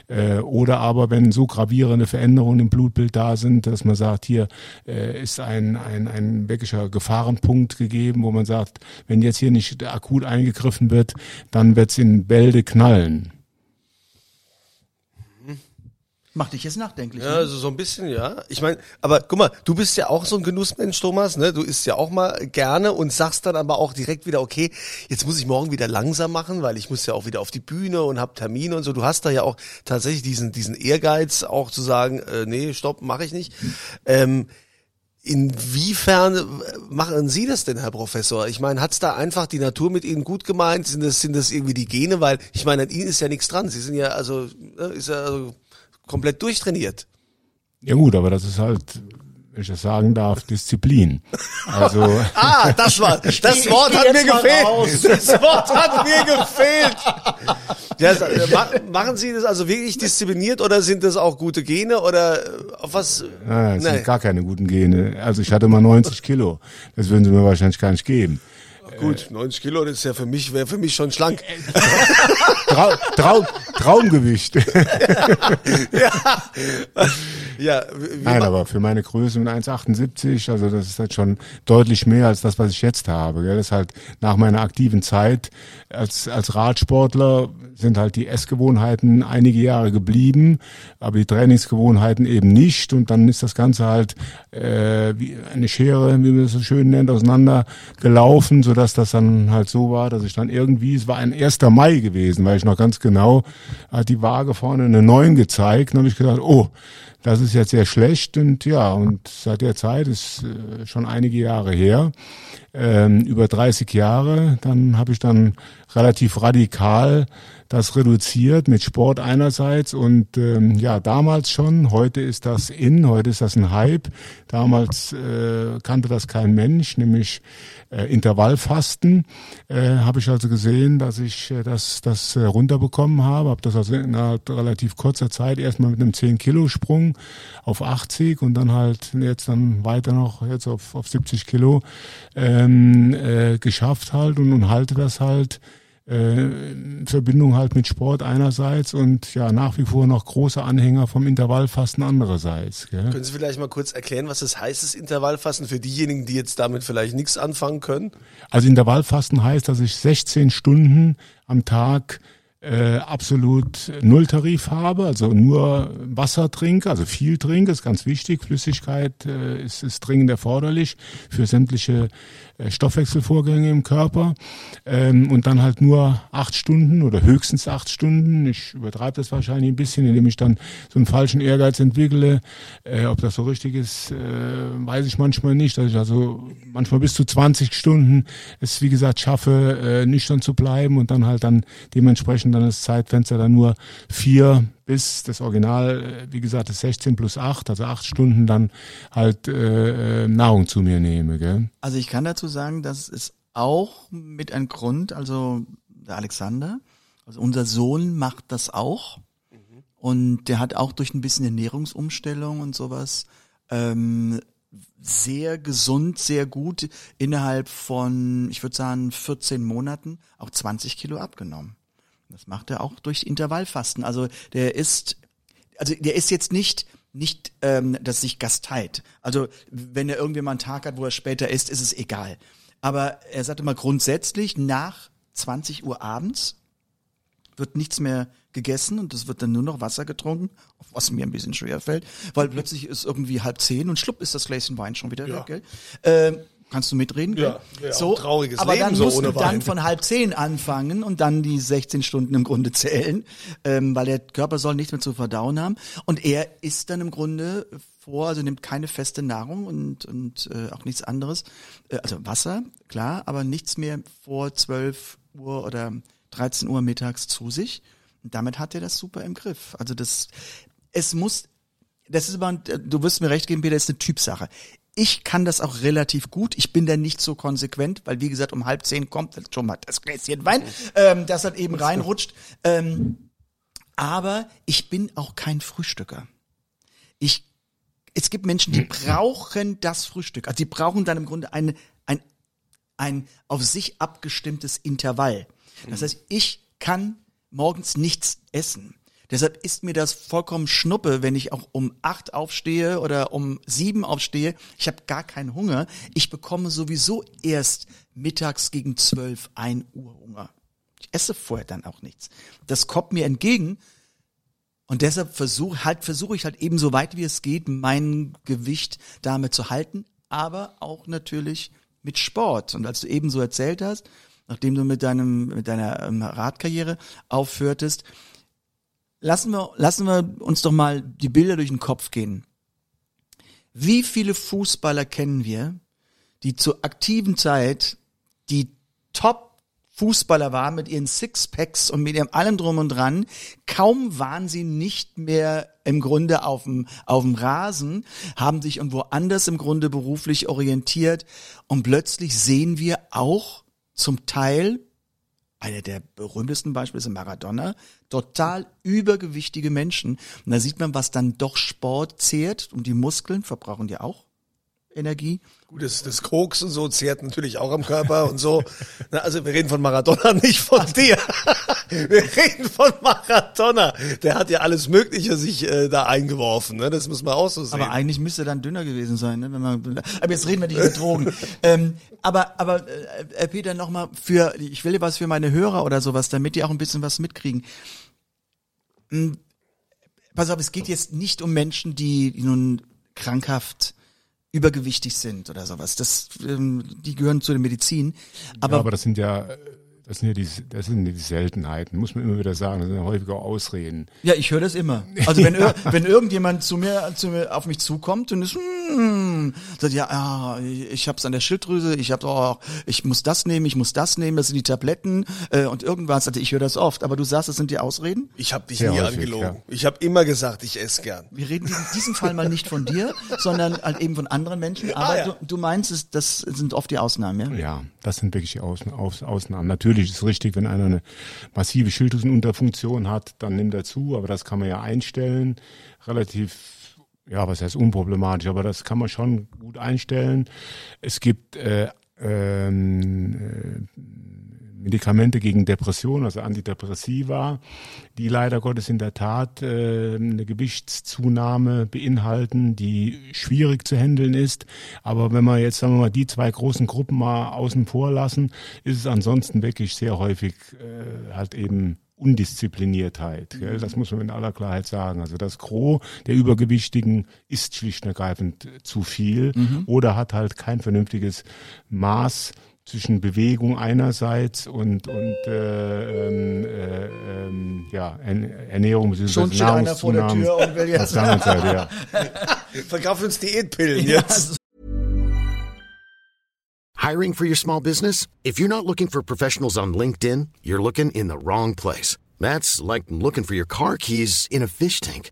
Speaker 5: Äh, oder aber wenn so gravierende Veränderungen im Blutbild da sind, dass man sagt, hier äh, ist ein, ein, ein wirklicher Gefahrenpunkt gegeben, wo man sagt, wenn jetzt hier nicht akut eingegriffen wird, dann wird es in Bälde knallen.
Speaker 4: Macht dich jetzt nachdenklich.
Speaker 3: Ja,
Speaker 4: ne?
Speaker 3: also so ein bisschen, ja. Ich meine, aber guck mal, du bist ja auch so ein Genussmensch, Thomas, ne? Du isst ja auch mal gerne und sagst dann aber auch direkt wieder, okay, jetzt muss ich morgen wieder langsam machen, weil ich muss ja auch wieder auf die Bühne und hab Termine und so. Du hast da ja auch tatsächlich diesen, diesen Ehrgeiz, auch zu sagen, äh, nee, stopp, mache ich nicht. Ähm, Inwiefern äh, machen Sie das denn, Herr Professor? Ich meine, hat's da einfach die Natur mit Ihnen gut gemeint? Sind das, sind das irgendwie die Gene? Weil ich meine, an Ihnen ist ja nichts dran. Sie sind ja also, ne, ist ja also komplett durchtrainiert.
Speaker 5: Ja gut, aber das ist halt, wenn ich das sagen darf, Disziplin. Also
Speaker 3: Ah, das war, das Wort hat mir gefehlt. Das Wort hat mir gefehlt. Ja, äh, ma- machen Sie das also wirklich diszipliniert oder sind das auch gute Gene oder äh, auf was?
Speaker 5: Nein, das
Speaker 3: Nee.
Speaker 5: sind gar keine guten Gene. Also ich hatte mal 90 Kilo. Das würden sie mir wahrscheinlich gar nicht geben.
Speaker 3: Gut, 90 Kilo, das ist ja für mich, wäre für mich schon schlank.
Speaker 5: Trau Trau Traumgewicht.
Speaker 3: Ja, wie,
Speaker 5: Nein, aber für meine Größe mit 1,78, also das ist halt schon deutlich mehr als das, was ich jetzt habe. Gell? Das ist halt nach meiner aktiven Zeit als, als Radsportler sind halt die Essgewohnheiten einige Jahre geblieben, aber die Trainingsgewohnheiten eben nicht. Und dann ist das Ganze halt äh, wie eine Schere, wie man das so schön nennt, auseinander gelaufen, sodass das dann halt so war, dass ich dann irgendwie, es war ein 1. Mai gewesen, weil ich noch ganz genau, hat die Waage vorne eine 9 gezeigt. Dann habe ich gedacht, oh, das ist jetzt sehr schlecht und ja, und seit der Zeit ist äh, schon einige Jahre her, ähm, über 30 Jahre, dann habe ich dann relativ radikal das reduziert mit Sport einerseits und ähm, ja, damals schon, heute ist das in, heute ist das ein Hype. Damals äh, kannte das kein Mensch, nämlich äh, Intervallfasten. Äh, habe ich also gesehen, dass ich äh, das, das äh, runterbekommen habe, habe das also in einer relativ kurzer Zeit erstmal mit einem 10-Kilo-Sprung auf 80 und dann halt jetzt dann weiter noch jetzt auf, auf 70 Kilo ähm, äh, geschafft halt und, und halte das halt äh, in Verbindung halt mit Sport einerseits und ja nach wie vor noch große Anhänger vom Intervallfasten andererseits. Gell?
Speaker 3: können Sie vielleicht mal kurz erklären, was das heißt, das Intervallfasten, für diejenigen, die jetzt damit vielleicht nichts anfangen können?
Speaker 5: Also Intervallfasten heißt, dass ich 16 Stunden am Tag äh, absolut Nulltarif habe, also nur Wasser trinke, also viel trinke, ist ganz wichtig. Flüssigkeit äh, ist, ist dringend erforderlich für sämtliche Stoffwechselvorgänge im Körper. Ähm, und dann halt nur acht Stunden oder höchstens acht Stunden. Ich übertreibe das wahrscheinlich ein bisschen, indem ich dann so einen falschen Ehrgeiz entwickle. Äh, ob das so richtig ist, äh, weiß ich manchmal nicht. Dass ich also manchmal bis zu 20 Stunden es, wie gesagt, schaffe, äh, nüchtern zu bleiben und dann halt dann dementsprechend dann das Zeitfenster dann nur vier bis das Original, äh, wie gesagt, das 16 plus 8, also acht Stunden dann halt äh, äh, Nahrung zu mir nehme. Gell?
Speaker 4: Also ich kann dazu sagen, das ist auch mit ein Grund, also der Alexander, also unser Sohn macht das auch. Und der hat auch durch ein bisschen Ernährungsumstellung und sowas ähm, sehr gesund, sehr gut innerhalb von, ich würde sagen, 14 Monaten auch 20 Kilo abgenommen. Das macht er auch durch Intervallfasten. Also der ist, also der ist jetzt nicht nicht, ähm, dass sich gasteit. Also wenn er irgendwie mal einen Tag hat, wo er später isst, ist es egal. Aber er sagte mal grundsätzlich nach 20 Uhr abends wird nichts mehr gegessen und es wird dann nur noch Wasser getrunken, was mir ein bisschen schwer fällt, weil plötzlich ist irgendwie halb zehn und schlupp ist das Gläschen Wein schon wieder weg. Gell? Ähm, kannst du mitreden?
Speaker 3: Ja, ja,
Speaker 4: so,
Speaker 3: trauriges
Speaker 4: aber
Speaker 3: Leben
Speaker 4: dann
Speaker 3: so
Speaker 4: musst
Speaker 3: ohne
Speaker 4: du dann
Speaker 3: Wein.
Speaker 4: von halb zehn anfangen und dann die 16 Stunden im Grunde zählen, ähm, weil der Körper soll nichts mehr zu verdauen haben und er isst dann im Grunde vor, also nimmt keine feste Nahrung und, und äh, auch nichts anderes, äh, also Wasser, klar, aber nichts mehr vor 12 Uhr oder 13 Uhr mittags zu sich. Und damit hat er das super im Griff. Also das, es muss, das ist aber, du wirst mir recht geben, Peter, das ist eine Typsache. Ich kann das auch relativ gut. Ich bin da nicht so konsequent, weil wie gesagt, um halb zehn kommt dann schon mal das Gläschen Wein, ähm, das halt eben reinrutscht. Ähm, aber ich bin auch kein Frühstücker. Ich, es gibt Menschen, die brauchen das Frühstück. Also die brauchen dann im Grunde eine, ein, ein auf sich abgestimmtes Intervall. Das heißt, ich kann morgens nichts essen. Deshalb ist mir das vollkommen Schnuppe, wenn ich auch um acht aufstehe oder um sieben aufstehe. Ich habe gar keinen Hunger. Ich bekomme sowieso erst mittags gegen zwölf, ein Uhr Hunger. Ich esse vorher dann auch nichts. Das kommt mir entgegen. Und deshalb versuche halt, versuche ich halt eben so weit wie es geht, mein Gewicht damit zu halten, aber auch natürlich mit Sport. Und als du eben so erzählt hast, nachdem du mit deinem, mit deiner ähm, Radkarriere aufhörtest, lassen wir, lassen wir uns doch mal die Bilder durch den Kopf gehen. Wie viele Fußballer kennen wir, die zur aktiven Zeit die Top Fußballer waren mit ihren Sixpacks und mit ihrem allem drum und dran. Kaum waren sie nicht mehr im Grunde auf dem, auf dem Rasen, haben sich irgendwo anders im Grunde beruflich orientiert und plötzlich sehen wir auch zum Teil einer der berühmtesten Beispiele ist Maradona, total übergewichtige Menschen. Und da sieht man, was dann doch Sport zehrt und die Muskeln verbrauchen ja auch Energie.
Speaker 3: Gut, das, das Koks und so zehrt natürlich auch am Körper und so. Na, also wir reden von Maradona, nicht von dir. Wir reden von Maradona. Der hat ja alles Mögliche sich äh, da eingeworfen. Ne? Das muss man auch so sehen.
Speaker 4: Aber eigentlich müsste er dann dünner gewesen sein, ne? Wenn man, aber jetzt reden wir nicht über Drogen. ähm, aber aber äh, Peter nochmal für, ich will dir was für meine Hörer oder sowas, damit die auch ein bisschen was mitkriegen. Hm, pass auf, es geht jetzt nicht um Menschen, die, die nun krankhaft übergewichtig sind oder sowas. Das, ähm, die gehören zu der Medizin. Aber,
Speaker 5: ja, aber das sind ja, das sind ja die, das sind die Seltenheiten, muss man immer wieder sagen. Das sind ja häufiger Ausreden.
Speaker 4: Ja, ich höre das immer. Also wenn, ir- wenn irgendjemand zu mir, zu mir auf mich zukommt und ist, hm, sagt ja, ah, ich hab's an der Schilddrüse, ich hab oh, ich muss das nehmen, ich muss das nehmen, das sind die Tabletten äh, und irgendwas. Also ich höre das oft. Aber du sagst, das sind die Ausreden?
Speaker 3: ich habe dich
Speaker 5: Sehr
Speaker 3: nie
Speaker 5: häufig,
Speaker 3: angelogen.
Speaker 5: ja.
Speaker 3: Ich habe immer gesagt, ich esse gern.
Speaker 4: Wir reden in diesem Fall mal nicht von dir, sondern halt eben von anderen Menschen. Aber
Speaker 3: Ah, ja.
Speaker 4: du, du meinst, das sind oft die Ausnahmen, ja?
Speaker 5: Ja, das sind wirklich die Ausn Aus Ausnahmen. Natürlich ist es richtig, wenn einer eine massive Schilddrüsenunterfunktion hat, dann nimmt er zu, aber das kann man ja einstellen. Relativ, ja, was heißt unproblematisch, aber das kann man schon gut einstellen. Es gibt äh, ähm, äh, Medikamente gegen Depression, also Antidepressiva, die leider Gottes in der Tat äh, eine Gewichtszunahme beinhalten, die schwierig zu handeln ist. Aber wenn wir jetzt, sagen wir mal, die zwei großen Gruppen mal außen vor lassen, ist es ansonsten wirklich sehr häufig äh, halt eben Undiszipliniertheit. Gell? Das muss man in aller Klarheit sagen. Also das Gros der Übergewichtigen ist schlicht und ergreifend zu viel oder hat halt kein vernünftiges Maß zwischen Bewegung einerseits und und äh, ähm, äh, ähm, ja Ern- Ernährung bzw.
Speaker 4: Schon steht einer vor der Tür und will jetzt-
Speaker 5: ja.
Speaker 3: Verkauf uns Diätpillen jetzt.
Speaker 6: Hiring for your small business? If you're not looking for professionals on LinkedIn, you're looking in the wrong place. That's like looking for your car keys in a fish tank.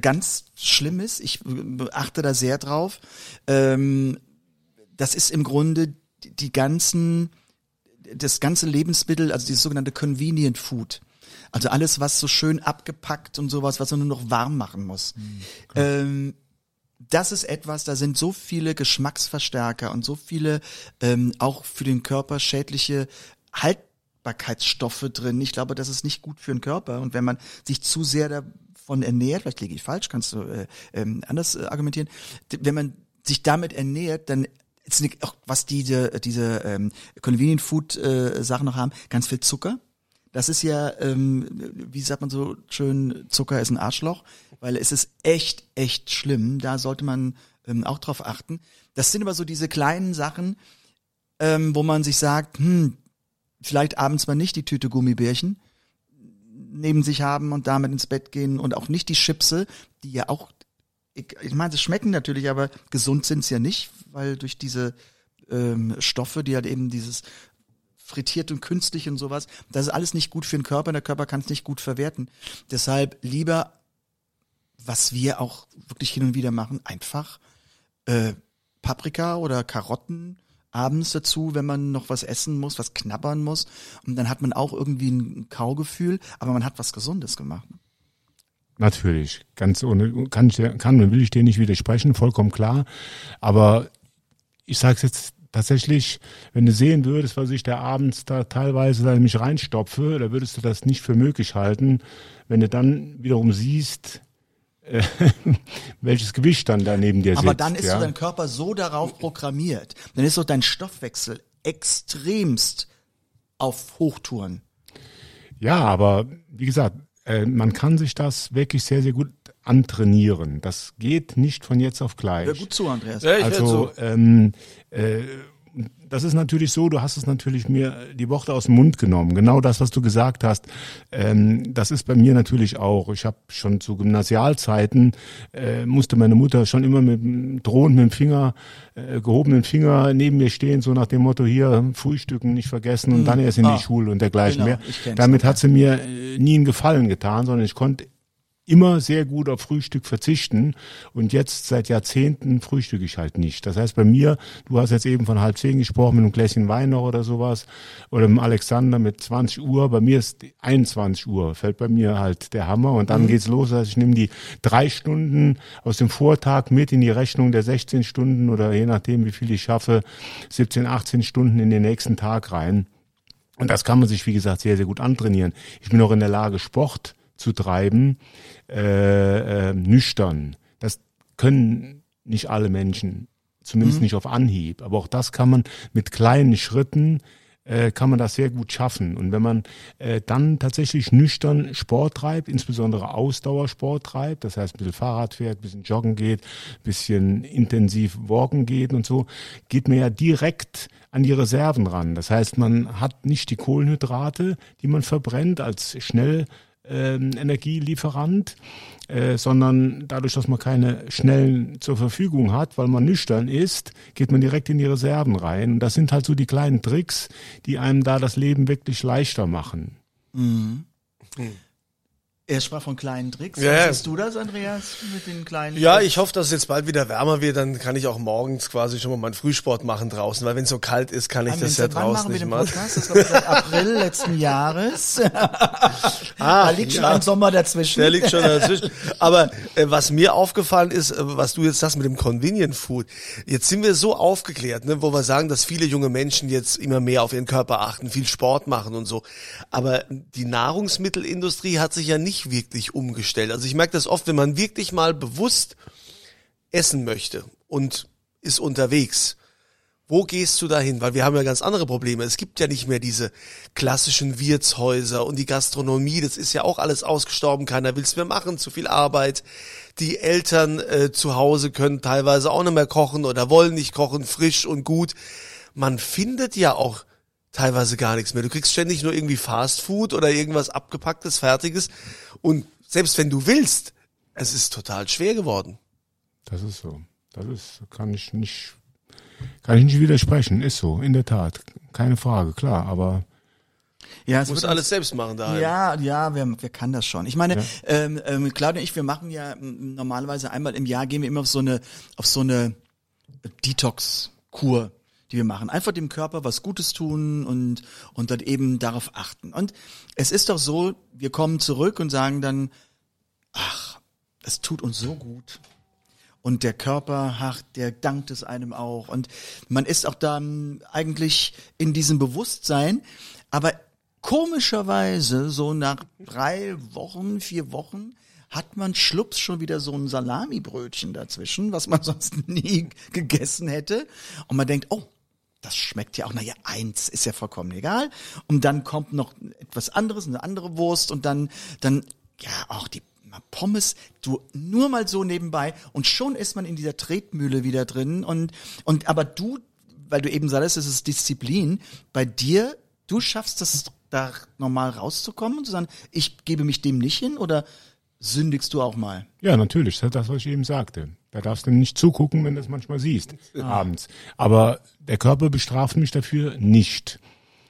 Speaker 4: ganz schlimm ist, ich äh, achte da sehr drauf, ähm, das ist im Grunde die- ganzen, das ganze Lebensmittel, also dieses sogenannte Convenient Food. Also alles, was so schön abgepackt und sowas, was man nur noch warm machen muss. ähm, das ist etwas, da sind so viele Geschmacksverstärker und so viele ähm, auch für den Körper schädliche Haltbarkeitsstoffe drin. Ich glaube, das ist nicht gut für den Körper. Und wenn man sich zu sehr davon ernährt, vielleicht liege ich falsch, kannst du äh, ähm, anders äh, argumentieren, wenn man sich damit ernährt, dann ist nicht, auch was diese diese ähm, Convenient Food äh, Sachen noch haben, ganz viel Zucker. Das ist ja, ähm, wie sagt man so schön, Zucker ist ein Arschloch, weil es ist echt, echt schlimm. Da sollte man ähm, auch drauf achten. Das sind aber so diese kleinen Sachen, ähm, wo man sich sagt, hm, vielleicht abends mal nicht die Tüte Gummibärchen neben sich haben und damit ins Bett gehen und auch nicht die Chipse, die ja auch, ich, ich meine, sie schmecken natürlich, aber gesund sind sie ja nicht, weil durch diese ähm, Stoffe, die halt eben dieses frittiert und künstlich und sowas. Das ist alles nicht gut für den Körper, der Körper kann es nicht gut verwerten. Deshalb lieber, was wir auch wirklich hin und wieder machen, einfach äh, Paprika oder Karotten abends dazu, wenn man noch was essen muss, was knabbern muss. Und dann hat man auch irgendwie ein Kaugefühl, aber man hat was Gesundes gemacht.
Speaker 5: Natürlich, ganz ohne, kann, kann und will ich dir nicht widersprechen, vollkommen klar. Aber ich sage es jetzt tatsächlich, wenn du sehen würdest, was ich da abends da teilweise da mich reinstopfe, da würdest du das nicht für möglich halten. Wenn du dann wiederum siehst, welches Gewicht dann da neben dir sitzt.
Speaker 4: Aber dann ist
Speaker 5: ja.
Speaker 4: so dein Körper so darauf programmiert. Dann ist so dein Stoffwechsel extremst auf Hochtouren.
Speaker 5: Ja, aber wie gesagt, äh, man kann sich das wirklich sehr, sehr gut antrainieren. Das geht nicht von jetzt auf gleich.
Speaker 4: Hör gut zu, Andreas.
Speaker 3: Ja, ich hör
Speaker 5: Also
Speaker 3: zu.
Speaker 5: ähm, äh, das ist natürlich so, du hast es natürlich mir die Worte aus dem Mund genommen. Genau das, was du gesagt hast, ähm, das ist bei mir natürlich auch. Ich habe schon zu Gymnasialzeiten, äh, musste meine Mutter schon immer mit drohend mit dem Finger, äh, gehobenen Finger neben mir stehen, so nach dem Motto, hier, Frühstücken nicht vergessen und dann erst in
Speaker 4: Ah,
Speaker 5: die Schule und dergleichen
Speaker 4: genau,
Speaker 5: mehr. Damit hat sie mir äh, nie einen Gefallen getan, sondern ich konnte immer sehr gut auf Frühstück verzichten und jetzt seit Jahrzehnten frühstücke ich halt nicht. Das heißt bei mir, du hast jetzt eben von halb zehn gesprochen mit einem Gläschen Wein noch oder sowas oder mit Alexander mit 20 Uhr. Bei mir ist 21 Uhr, fällt bei mir halt der Hammer und dann geht's los. Also ich nehme die drei Stunden aus dem Vortag mit in die Rechnung der 16 Stunden oder je nachdem wie viel ich schaffe, 17, 18 Stunden in den nächsten Tag rein. Und das kann man sich, wie gesagt, sehr, sehr gut antrainieren. Ich bin auch in der Lage, Sport zu treiben, äh, äh, nüchtern. Das können nicht alle Menschen, zumindest nicht auf Anhieb. Aber auch das kann man mit kleinen Schritten äh, kann man das sehr gut schaffen. Und wenn man äh, dann tatsächlich nüchtern Sport treibt, insbesondere Ausdauersport treibt, das heißt ein bisschen Fahrrad fährt, ein bisschen joggen geht, ein bisschen intensiv walken geht und so, geht man ja direkt an die Reserven ran. Das heißt, man hat nicht die Kohlenhydrate, die man verbrennt als schnell ähm, Energielieferant, äh, sondern dadurch, dass man keine schnellen zur Verfügung hat, weil man nüchtern ist, geht man direkt in die Reserven rein. Und das sind halt so die kleinen Tricks, die einem da das Leben wirklich leichter machen.
Speaker 4: Er sprach von kleinen Tricks.
Speaker 3: Ja,
Speaker 4: siehst du das, Andreas, mit den kleinen
Speaker 3: Ja,
Speaker 4: Tricks?
Speaker 3: ich hoffe, dass es jetzt bald wieder wärmer wird, dann kann ich auch morgens quasi schon mal meinen Frühsport machen draußen, weil wenn es so kalt ist, kann ich
Speaker 4: Wann-
Speaker 3: das ja draußen nicht machen.
Speaker 4: Podcast? Das war seit April letzten Jahres. da liegt schon
Speaker 3: Ah, ja.
Speaker 4: ein Sommer dazwischen.
Speaker 3: Der liegt schon dazwischen. Aber äh, was mir aufgefallen ist, äh, was du jetzt sagst mit dem Convenient Food, jetzt sind wir so aufgeklärt, ne, wo wir sagen, dass viele junge Menschen jetzt immer mehr auf ihren Körper achten, viel Sport machen und so. Aber die Nahrungsmittelindustrie hat sich ja nicht wirklich umgestellt. Also ich merke das oft, wenn man wirklich mal bewusst essen möchte und ist unterwegs. Wo gehst du dahin? Weil wir haben ja ganz andere Probleme. Es gibt ja nicht mehr diese klassischen Wirtshäuser und die Gastronomie. Das ist ja auch alles ausgestorben. Keiner will es mehr machen. Zu viel Arbeit. Die Eltern äh, zu Hause können teilweise auch nicht mehr kochen oder wollen nicht kochen, frisch und gut. Man findet ja auch teilweise gar nichts mehr. Du kriegst ständig nur irgendwie Fast Food oder irgendwas abgepacktes, fertiges. Und selbst wenn du willst, es ist total schwer geworden.
Speaker 5: Das ist so. Das ist, kann ich nicht, kann ich nicht widersprechen. Ist so, in der Tat. Keine Frage, klar, aber
Speaker 4: Ja, es
Speaker 3: Du musst
Speaker 4: wird
Speaker 3: alles selbst machen daheim.
Speaker 4: Ja, ja, wer, wer kann das schon? Ich meine, ähm, ähm, Claudia und ich, wir machen ja normalerweise einmal im Jahr gehen wir immer auf so eine, auf so eine Detox-Kur, die wir machen. Einfach dem Körper was Gutes tun und, und dann eben darauf achten. Und es ist doch so, wir kommen zurück und sagen dann, ach, es tut uns so gut. Und der Körper, ach, der dankt es einem auch. Und man ist auch dann eigentlich in diesem Bewusstsein. Aber komischerweise, so nach drei Wochen, vier Wochen, hat man schlups schon wieder so ein Salamibrötchen dazwischen, was man sonst nie gegessen hätte. Und man denkt, oh, das schmeckt ja auch, naja, eins ist ja vollkommen egal. Und dann kommt noch etwas anderes, eine andere Wurst und dann, dann, ja, auch die Pommes, du nur mal so nebenbei und schon ist man in dieser Tretmühle wieder drin und, und, aber du, weil du eben sagst, es ist Disziplin, bei dir, du schaffst es da normal rauszukommen und zu sagen, ich gebe mich dem nicht hin oder sündigst du auch mal?
Speaker 5: Ja, natürlich, das das, was ich eben sagte. Da darfst du nicht zugucken, wenn du es manchmal siehst, abends. Aber der Körper bestraft mich dafür nicht.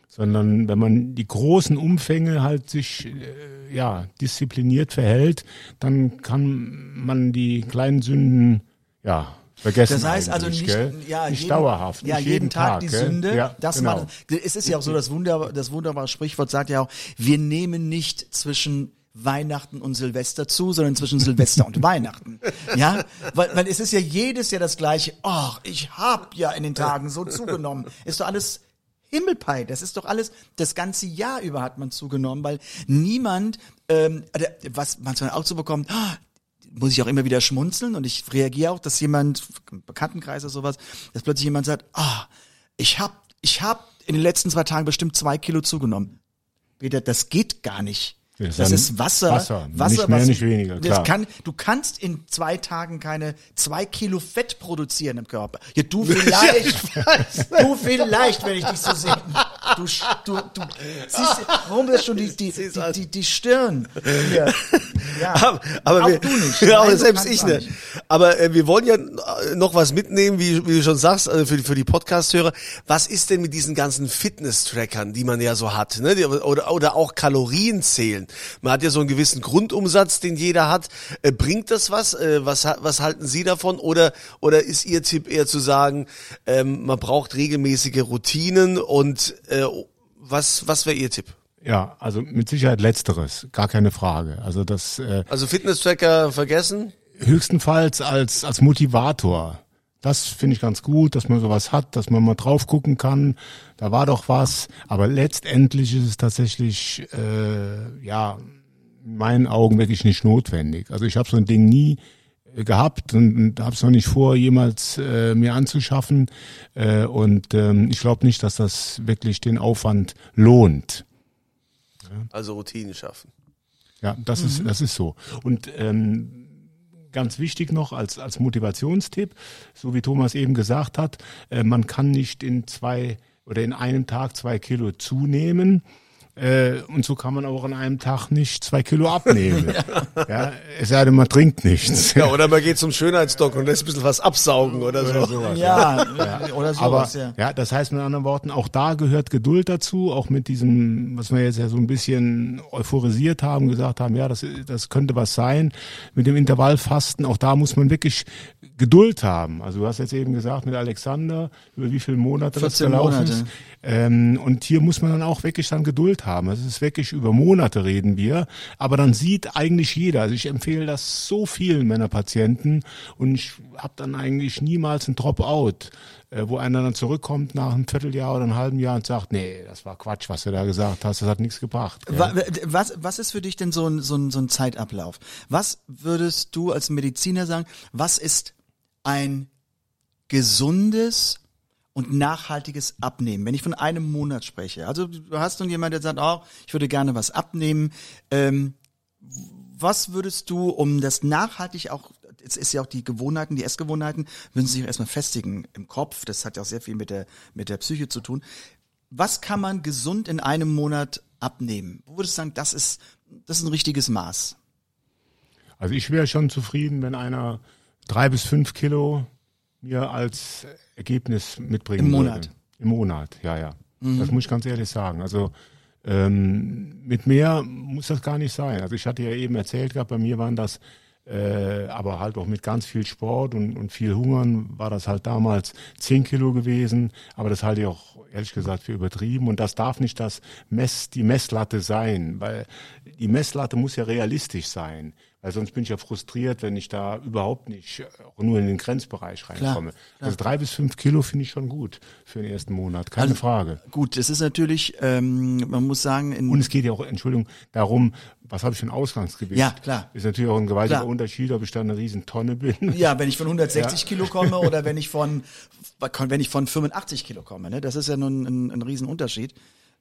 Speaker 5: Sondern wenn man die großen Umfänge halt sich äh, ja diszipliniert verhält, dann kann man die kleinen Sünden ja vergessen.
Speaker 4: Das heißt also nicht,
Speaker 5: gell?
Speaker 4: ja,
Speaker 5: nicht
Speaker 4: jeden,
Speaker 5: dauerhaft,
Speaker 4: ja,
Speaker 5: nicht
Speaker 4: jeden, Tag, die
Speaker 5: gell?
Speaker 4: Sünde.
Speaker 5: Ja,
Speaker 4: das
Speaker 5: genau.
Speaker 4: war, es ist ja auch so, das, Wunder, das wunderbare Sprichwort sagt ja auch, wir nehmen nicht zwischen Weihnachten und Silvester zu, sondern zwischen Silvester und Weihnachten. Ja, weil, weil es ist ja jedes Jahr das gleiche. Ach, ich hab ja in den Tagen so zugenommen. Ist doch alles Himmelpei. Das ist doch alles, das ganze Jahr über hat man zugenommen, weil niemand, ähm, was man auch so bekommt, ah, muss ich auch immer wieder schmunzeln und ich reagiere auch, dass jemand, Bekanntenkreis oder sowas, dass plötzlich jemand sagt, ah, ich hab, ich hab in den letzten zwei Tagen bestimmt zwei Kilo zugenommen. Peter, das geht gar nicht.
Speaker 5: Das ist
Speaker 4: Das ist Wasser.
Speaker 5: Wasser, nicht mehr,
Speaker 4: was-
Speaker 5: nicht weniger, klar.
Speaker 4: kann, du kannst in zwei Tagen keine zwei Kilo Fett produzieren im Körper. Ja, du vielleicht. du vielleicht, wenn ich dich so sehe. Du, du, du siehst, warum ist schon die, die, die, die, die Stirn hier? Ja.
Speaker 3: Aber, aber
Speaker 4: Auch
Speaker 3: wir,
Speaker 4: du nicht.
Speaker 3: Ja, aber selbst ich nicht.
Speaker 4: nicht.
Speaker 3: Aber äh, wir wollen ja äh, noch was mitnehmen, wie, wie du schon sagst, also für, die- für die Podcast-Hörer. Was ist denn mit diesen ganzen Fitness-Trackern, die man ja so hat? Ne? Die, oder, oder auch Kalorien zählen. Man hat ja so einen gewissen Grundumsatz, den jeder hat. Äh, bringt das was? Äh, was? Was halten Sie davon? Oder, oder ist Ihr Tipp eher zu sagen, ähm, man braucht regelmäßige Routinen und äh, was, was wäre Ihr Tipp?
Speaker 5: Ja, also mit Sicherheit letzteres, gar keine Frage. Also das äh,
Speaker 3: Also Fitness-Tracker vergessen?
Speaker 5: Höchstenfalls als als Motivator. Das finde ich ganz gut, dass man sowas hat, dass man mal drauf gucken kann. Da war doch was, aber letztendlich ist es tatsächlich äh, ja in meinen Augen wirklich nicht notwendig. Also ich habe so ein Ding nie äh, gehabt und, und habe es noch nicht vor, jemals äh, mir anzuschaffen. Äh, und ähm, ich glaube nicht, dass das wirklich den Aufwand lohnt.
Speaker 3: Also Routinen schaffen.
Speaker 5: Ja, das ist das ist so. Und ähm, ganz wichtig noch als als Motivationstipp, so wie Thomas eben gesagt hat, äh, man kann nicht in zwei oder in einem Tag zwei Kilo zunehmen, Äh, und so kann man auch an einem Tag nicht zwei Kilo abnehmen. ja. es sei denn, man trinkt nichts.
Speaker 3: Ja, oder man geht zum Schönheitsdoc und lässt ein bisschen was absaugen oder so.
Speaker 5: Oder sowas,
Speaker 4: Ja, oder
Speaker 5: Aber
Speaker 4: sowas, ja.
Speaker 5: ja, das heißt mit anderen Worten, auch da gehört Geduld dazu, auch mit diesem, was wir jetzt ja so ein bisschen euphorisiert haben, gesagt haben, ja, das, das könnte was sein, mit dem Intervallfasten, auch da muss man wirklich Geduld haben. Also du hast jetzt eben gesagt mit Alexander, über wie viele Monate das
Speaker 4: 14
Speaker 5: gelaufen
Speaker 4: Monate.
Speaker 5: ist. Ähm, und hier muss man dann auch wirklich dann Geduld haben. Also es ist wirklich über Monate reden wir, aber dann sieht eigentlich jeder. Also ich empfehle das so vielen meiner Patienten und ich habe dann eigentlich niemals ein Dropout, äh, wo einer dann zurückkommt nach einem Vierteljahr oder einem halben Jahr und sagt, nee, das war Quatsch, was du da gesagt hast, das hat nichts gebracht.
Speaker 4: Was, was ist für dich denn so ein, so, ein, so ein Zeitablauf? Was würdest du als Mediziner sagen, was ist ein gesundes und nachhaltiges Abnehmen? Wenn ich von einem Monat spreche. Also du hast nun jemand, der sagt, oh, ich würde gerne was abnehmen. Ähm, was würdest du, um das nachhaltig auch, es ist ja auch die Gewohnheiten, die Essgewohnheiten, würden sich erstmal festigen im Kopf. Das hat ja auch sehr viel mit der, mit der Psyche zu tun. Was kann man gesund in einem Monat abnehmen? Wo würdest du sagen, das ist, das ist ein richtiges Maß?
Speaker 5: Also ich wäre schon zufrieden, wenn einer drei bis fünf Kilo mir als Ergebnis mitbringen
Speaker 4: Im
Speaker 5: würde.
Speaker 4: Monat?
Speaker 5: Im Monat, ja, ja. Das muss ich ganz ehrlich sagen. Also ähm, mit mehr muss das gar nicht sein. Also ich hatte ja eben erzählt gehabt, bei mir waren das äh, aber halt auch mit ganz viel Sport und, und viel Hungern war das halt damals 10 Kilo gewesen, aber das halte ich auch ehrlich gesagt für übertrieben und das darf nicht das Mess, die Messlatte sein, weil die Messlatte muss ja realistisch sein, weil sonst bin ich ja frustriert, wenn ich da überhaupt nicht auch nur in den Grenzbereich reinkomme. Also drei bis fünf Kilo finde ich schon gut für den ersten Monat, keine
Speaker 4: Also,
Speaker 5: Frage.
Speaker 4: Gut, es ist natürlich, ähm, man muss sagen, in,
Speaker 5: Und es geht ja auch, Entschuldigung, darum, was habe ich für ein Ausgangsgewicht?
Speaker 4: Ja, klar.
Speaker 5: Ist natürlich auch ein gewaltiger
Speaker 4: Klar.
Speaker 5: Unterschied, ob ich da eine riesen Tonne bin.
Speaker 4: ja, wenn ich von 160 Kilo komme oder wenn ich von, wenn ich von 85 Kilo komme, ne? Das ist ja nun ein, ein Riesenunterschied.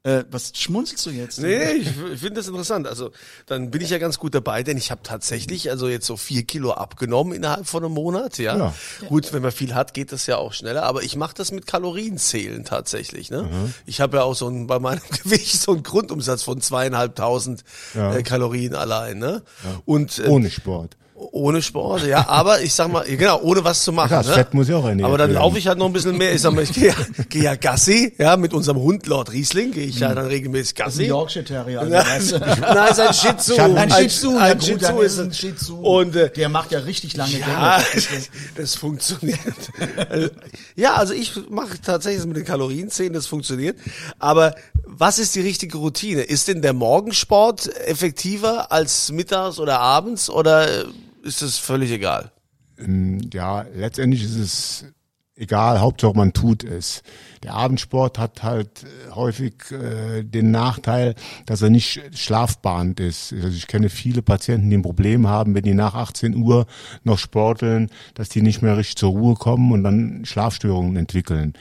Speaker 4: Äh, was schmunzelst du jetzt?
Speaker 3: Nee, ich, ich finde das interessant. Also dann bin ich ja ganz gut dabei, denn ich habe tatsächlich also jetzt so vier Kilo abgenommen innerhalb von einem Monat. Ja,
Speaker 5: Ja.
Speaker 3: gut, wenn man viel hat, geht das ja auch schneller. Aber ich mache das mit Kalorienzählen tatsächlich. Ne?
Speaker 5: Mhm.
Speaker 3: Ich habe ja auch so ein, bei meinem Gewicht so einen Grundumsatz von zweieinhalbtausend
Speaker 5: Ja.
Speaker 3: äh, Kalorien allein. Ne? Und äh,
Speaker 5: Ohne Sport.
Speaker 3: Ohne Sport, ja, aber ich sag mal, genau, ohne was zu machen.
Speaker 5: Ja, das
Speaker 3: ne?
Speaker 5: Fett muss ja auch ernährt
Speaker 3: Aber dann laufe ich halt noch ein bisschen mehr. Ich sag mal, ich gehe ja, geh ja Gassi, ja, mit unserem Hund Lord Riesling gehe ich ja dann regelmäßig
Speaker 4: Das ist ein
Speaker 3: Gassi.
Speaker 4: Yorkshire Terrier. Also,
Speaker 3: Nein,
Speaker 4: weißt du?
Speaker 3: nein, ist ein Shih Tzu.
Speaker 5: Ich
Speaker 4: Ein Shih Tzu,
Speaker 3: ein, Shih Tzu
Speaker 4: ist ein. Shih Tzu.
Speaker 3: Und äh,
Speaker 4: der macht ja richtig lange
Speaker 3: ja,
Speaker 4: Gänge.
Speaker 3: das funktioniert. ja, also ich mache tatsächlich mit den Kalorienzählen, das funktioniert. Aber was ist die richtige Routine? Ist denn der Morgensport effektiver als mittags oder abends oder ist das völlig egal?
Speaker 5: Ähm, Ja, letztendlich ist es egal, Hauptsache man tut es. Der Abendsport hat halt äh, häufig äh, den Nachteil, dass er nicht schlafbahnd ist. Also ich kenne viele Patienten, die ein Problem haben, wenn die nach 18 Uhr noch sporteln, dass die nicht mehr richtig zur Ruhe kommen und dann Schlafstörungen entwickeln.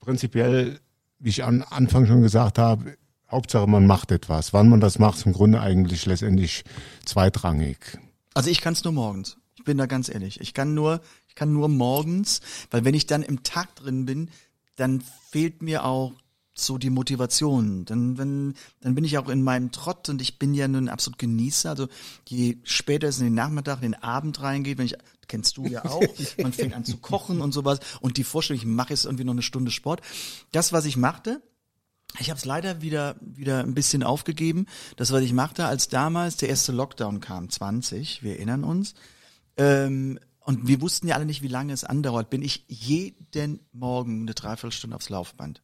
Speaker 5: Prinzipiell, wie ich am Anfang schon gesagt habe, Hauptsache man macht etwas. Wann man das macht, ist im Grunde eigentlich letztendlich zweitrangig.
Speaker 4: Also ich kann es nur morgens. Ich bin da ganz ehrlich. Ich kann nur, ich kann nur morgens, weil wenn ich dann im Tag drin bin, dann fehlt mir auch so die Motivation. Dann, wenn, dann bin ich auch in meinem Trott und ich bin ja nun absolut Genießer. Also je später es in den Nachmittag, in den Abend reingeht, wenn ich, kennst du ja auch, man fängt an zu kochen und sowas und die Vorstellung, ich mache jetzt irgendwie noch eine Stunde Sport. Das, was ich machte, ich habe es leider wieder wieder ein bisschen aufgegeben. Das, was ich machte, als damals der erste Lockdown kam, 20, wir erinnern uns. Ähm, und wir wussten ja alle nicht, wie lange es andauert. Bin ich jeden Morgen eine Dreiviertelstunde aufs Laufband.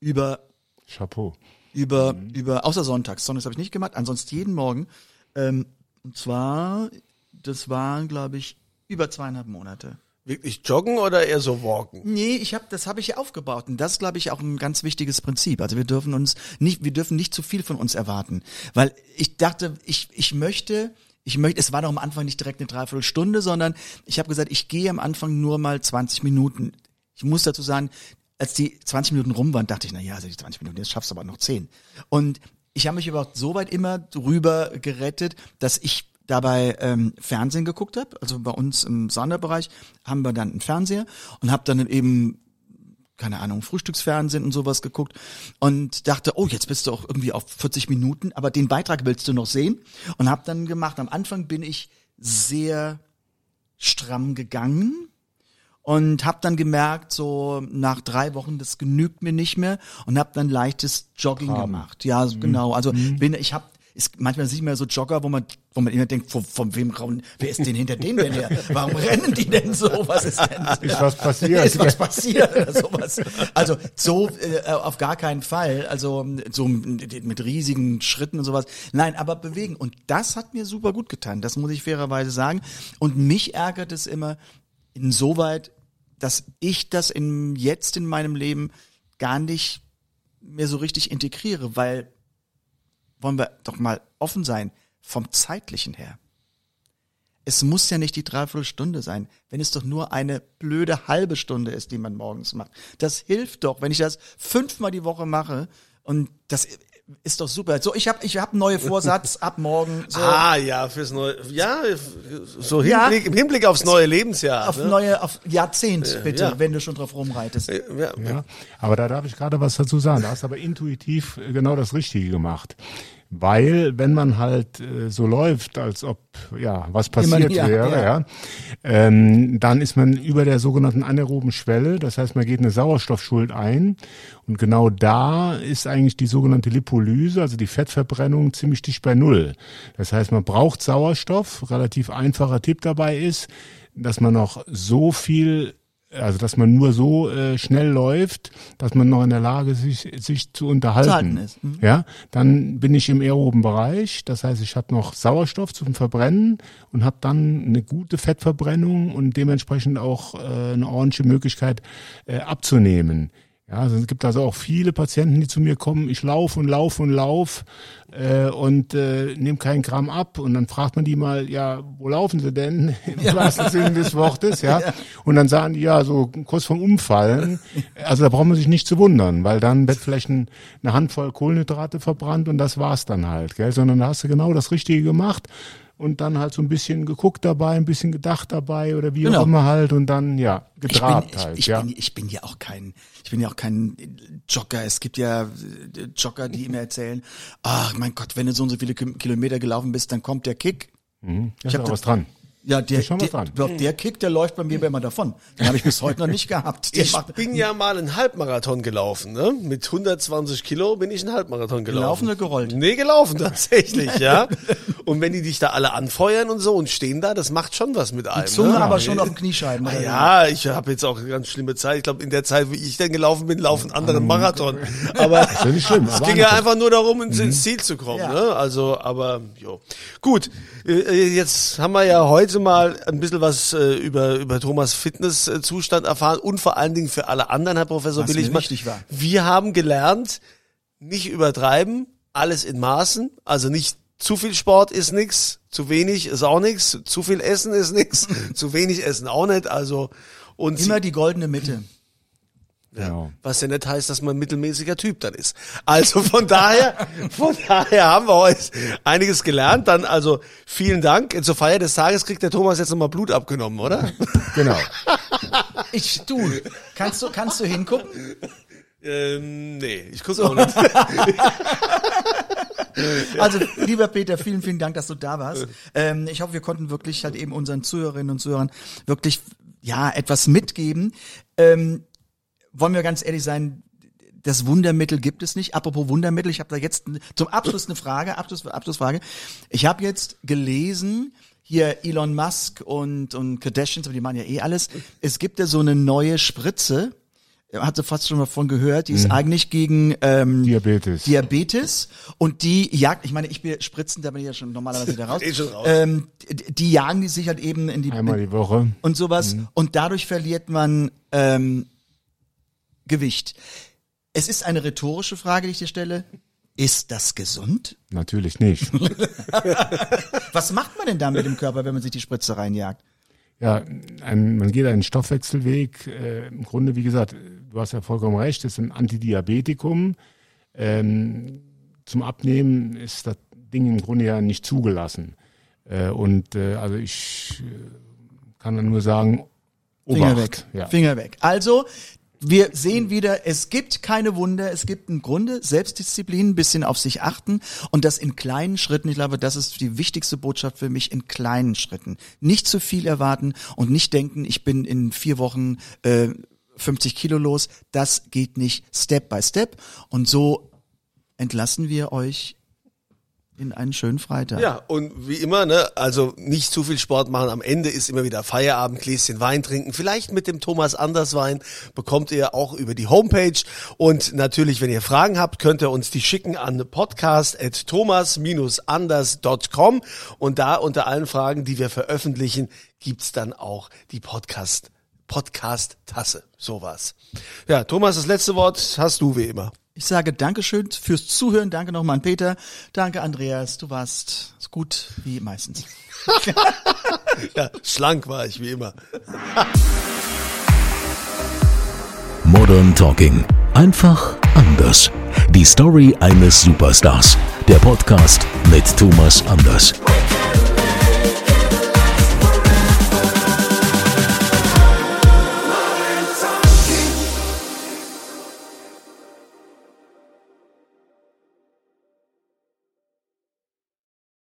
Speaker 4: Über
Speaker 5: Chapeau.
Speaker 4: über, über, außer sonntags. Sonntags habe ich nicht gemacht, ansonsten jeden Morgen. Ähm, und zwar, das waren, glaube ich, über zweieinhalb Monate.
Speaker 3: Wirklich joggen oder eher so walken?
Speaker 4: Nee, ich habe das habe ich ja aufgebaut und das glaube ich auch ein ganz wichtiges Prinzip. Also wir dürfen uns nicht wir dürfen nicht zu viel von uns erwarten, weil ich dachte, ich ich möchte ich möchte, es war doch am Anfang nicht direkt eine Dreiviertelstunde, sondern ich habe gesagt, ich gehe am Anfang nur mal 20 Minuten. Ich muss dazu sagen, als die 20 Minuten rum waren, dachte ich, na ja, also die 20 Minuten, jetzt schaffst du aber noch 10. Und ich habe mich aber so weit immer drüber gerettet, dass ich dabei ähm, Fernsehen geguckt habe. Also bei uns im Sonderbereich haben wir dann einen Fernseher und habe dann eben keine Ahnung, Frühstücksfernsehen und sowas geguckt und dachte, oh, jetzt bist du auch irgendwie auf 40 Minuten, aber den Beitrag willst du noch sehen und habe dann gemacht. Am Anfang bin ich sehr stramm gegangen und habe dann gemerkt, so nach drei Wochen, das genügt mir nicht mehr und habe dann leichtes Jogging
Speaker 5: Traben.
Speaker 4: gemacht. Ja, so genau. Also bin ich habe ist manchmal sieht man so Jogger, wo man wo man immer denkt, von, von wem rauen, wer ist denn hinter denen denn her? Warum rennen die denn so? Was ist denn?
Speaker 5: Ist was passiert?
Speaker 4: Ist was passiert oder sowas? Also so äh, auf gar keinen Fall. Also so mit riesigen Schritten und sowas. Nein, aber bewegen. Und das hat mir super gut getan. Das muss ich fairerweise sagen. Und mich ärgert es immer insoweit, dass ich das in, jetzt in meinem Leben gar nicht mehr so richtig integriere, weil wollen wir doch mal offen sein, vom zeitlichen her. Es muss ja nicht die Dreiviertelstunde sein, wenn es doch nur eine blöde halbe Stunde ist, die man morgens macht. Das hilft doch, wenn ich das fünfmal die Woche mache und das ist doch super. So, ich habe ich hab einen neuen Vorsatz ab morgen. So.
Speaker 3: Ah ja, fürs neue, ja, so
Speaker 4: Ja.
Speaker 3: Hinblick, im Hinblick aufs neue Lebensjahr.
Speaker 4: auf
Speaker 3: ne?
Speaker 4: neue, auf Jahrzehnt, bitte,
Speaker 3: ja.
Speaker 4: wenn du schon drauf rumreitest.
Speaker 3: ja,
Speaker 5: Ja, aber da darf ich gerade was dazu sagen. Da hast du aber intuitiv genau das Richtige gemacht. Weil, wenn man halt äh, so läuft, als ob ja was passiert
Speaker 4: ja,
Speaker 5: wäre,
Speaker 4: ja.
Speaker 5: ja, ähm, dann ist man über der sogenannten anaeroben Schwelle. Das heißt, man geht eine Sauerstoffschuld ein. Und genau da ist eigentlich die sogenannte Lipolyse, also die Fettverbrennung, ziemlich dicht bei Null. Das heißt, man braucht Sauerstoff. Relativ einfacher Tipp dabei ist, dass man noch so viel also dass man nur so äh, schnell läuft, dass man noch in der Lage ist, sich, sich zu unterhalten.
Speaker 4: Zu ist, mhm.
Speaker 5: Ja, dann bin ich im aeroben Bereich, das heißt, ich habe noch Sauerstoff zum Verbrennen und habe dann eine gute Fettverbrennung und dementsprechend auch äh, eine ordentliche Möglichkeit äh, abzunehmen. Ja, also es gibt also auch viele Patienten, die zu mir kommen, ich laufe und laufe und laufe äh, und äh, nehme keinen Gramm ab und dann fragt man die mal, ja, wo laufen sie denn im wahrsten Sinne des Wortes, ja? Und dann sagen die, ja, so kurz vorm Umfallen. Also da braucht man sich nicht zu wundern, weil dann wird vielleicht ein, eine Handvoll Kohlenhydrate verbrannt und das war's dann halt, gell? Sondern da hast du genau das Richtige gemacht und dann halt so ein bisschen geguckt dabei, ein bisschen gedacht dabei oder wie
Speaker 4: Genau.
Speaker 5: auch immer halt und dann ja
Speaker 4: Ich bin,
Speaker 5: getrabt
Speaker 4: ich,
Speaker 5: halt,
Speaker 4: ich,
Speaker 5: ja.
Speaker 4: bin, ich bin ja auch kein, ich bin ja auch kein Jogger. Es gibt ja äh, Jogger, die immer erzählen, ach mein Gott, wenn du so und so viele Ki- Kilometer gelaufen bist, dann kommt der Kick.
Speaker 5: Mhm. Da
Speaker 4: Ich
Speaker 5: ist
Speaker 4: hab
Speaker 5: auch
Speaker 4: da-
Speaker 5: was dran.
Speaker 4: Ja, der,
Speaker 5: was
Speaker 4: der,
Speaker 5: dran.
Speaker 4: der, der Kick, der läuft bei mir immer davon. Den habe ich bis heute noch nicht gehabt. Der
Speaker 3: Ich
Speaker 4: macht-
Speaker 3: bin ja mal einen Halbmarathon gelaufen, ne? Mit 120 Kilo bin ich einen Halbmarathon gelaufen.
Speaker 4: Gelaufen oder gerollt?
Speaker 3: Nee, gelaufen tatsächlich, ja. Und wenn die dich da alle anfeuern und so und stehen da, das macht schon was mit einem.
Speaker 4: Zunge
Speaker 3: ne?
Speaker 4: aber schon auf den Kniescheiben.
Speaker 3: Ah? Ja, ich habe jetzt auch eine ganz schlimme Zeit. Ich glaube, in der Zeit, wie ich denn gelaufen bin, laufen andere Marathon. Aber
Speaker 5: ja nicht schlimm,
Speaker 3: es
Speaker 5: aber
Speaker 3: ging ja einfach nur darum, ins, ins Ziel zu kommen.
Speaker 4: Ja.
Speaker 3: Ne? Also, aber jo. Gut, äh, jetzt haben wir ja heute mal ein bisschen was äh, über, über Thomas Fitnesszustand erfahren und vor allen Dingen für alle anderen, Herr Professor
Speaker 4: Was
Speaker 3: Billigmann.
Speaker 4: wichtig war.
Speaker 3: Wir haben gelernt, nicht übertreiben, alles in Maßen, also nicht zu viel Sport ist nix, zu wenig ist auch nix, zu viel Essen ist nix, zu wenig Essen auch nicht, also und
Speaker 4: Immer die goldene Mitte.
Speaker 5: Genau.
Speaker 3: was ja nicht heißt, dass man ein mittelmäßiger Typ dann ist. Also von daher, von daher haben wir heute einiges gelernt. Dann also vielen Dank. Zur Feier des Tages kriegt der Thomas jetzt nochmal Blut abgenommen, oder?
Speaker 5: Genau.
Speaker 4: Ich, du, kannst du, kannst du hingucken?
Speaker 3: ähm, nee, ich gucke auch nicht.
Speaker 4: Also, lieber Peter, vielen, vielen Dank, dass du da warst. Ähm, ich hoffe, wir konnten wirklich halt eben unseren Zuhörerinnen und Zuhörern wirklich, ja, etwas mitgeben. Ähm, wollen wir ganz ehrlich sein, das Wundermittel gibt es nicht. Apropos Wundermittel, ich habe da jetzt zum Abschluss eine Frage, Abschluss, Abschlussfrage. Ich habe jetzt gelesen, hier Elon Musk und, und Kardashians, aber die machen ja eh alles. Es gibt ja so eine neue Spritze, hatte fast schon mal von gehört, die ist eigentlich gegen ähm,
Speaker 5: Diabetes.
Speaker 4: Diabetes und die jagt, ich meine, ich bin spritzen, da bin ich ja schon normalerweise wieder raus.
Speaker 3: Schon raus.
Speaker 4: Ähm, die, jagen die sich halt eben in die
Speaker 5: Einmal die Woche.
Speaker 4: und sowas und dadurch verliert man ähm, Gewicht. Es ist eine rhetorische Frage, die ich dir stelle. Ist das gesund?
Speaker 5: Natürlich nicht.
Speaker 4: Was macht man denn da mit dem Körper, wenn man sich die Spritze reinjagt?
Speaker 5: Ja, ein, man geht einen Stoffwechselweg. Äh, Im Grunde, wie gesagt, du hast ja vollkommen recht, es ist ein Antidiabetikum. Ähm, zum Abnehmen ist das Ding im Grunde ja nicht zugelassen. Äh, und äh, also ich äh, kann dann nur sagen,
Speaker 4: Finger
Speaker 5: Obacht.
Speaker 4: weg.
Speaker 5: Ja.
Speaker 4: Finger weg. Also, Wir sehen wieder, es gibt keine Wunder, es gibt im Grunde Selbstdisziplin, ein bisschen auf sich achten und das in kleinen Schritten. Ich glaube, das ist die wichtigste Botschaft für mich, in kleinen Schritten. Nicht zu viel erwarten und nicht denken, ich bin in vier Wochen äh, 50 Kilo los. Das geht nicht Step by Step. Und so entlassen wir euch in einen schönen Freitag.
Speaker 3: Ja, und wie immer, ne, also nicht zu viel Sport machen. Am Ende ist immer wieder Feierabend, Gläschen Wein trinken. Vielleicht mit dem Thomas Anders Wein bekommt ihr auch über die Homepage. Und natürlich, wenn ihr Fragen habt, könnt ihr uns die schicken an podcast.thomas-anders.com. Und da unter allen Fragen, die wir veröffentlichen, gibt's dann auch die Podcast, Podcast-Tasse. Sowas. Ja, Thomas, das letzte Wort hast du wie immer.
Speaker 4: Ich sage Dankeschön fürs Zuhören. Danke nochmal an Peter. Danke, Andreas. Du warst gut wie meistens.
Speaker 3: Ja, schlank war ich wie immer.
Speaker 2: Modern Talking. Einfach anders. Die Story eines Superstars. Der Podcast mit Thomas Anders.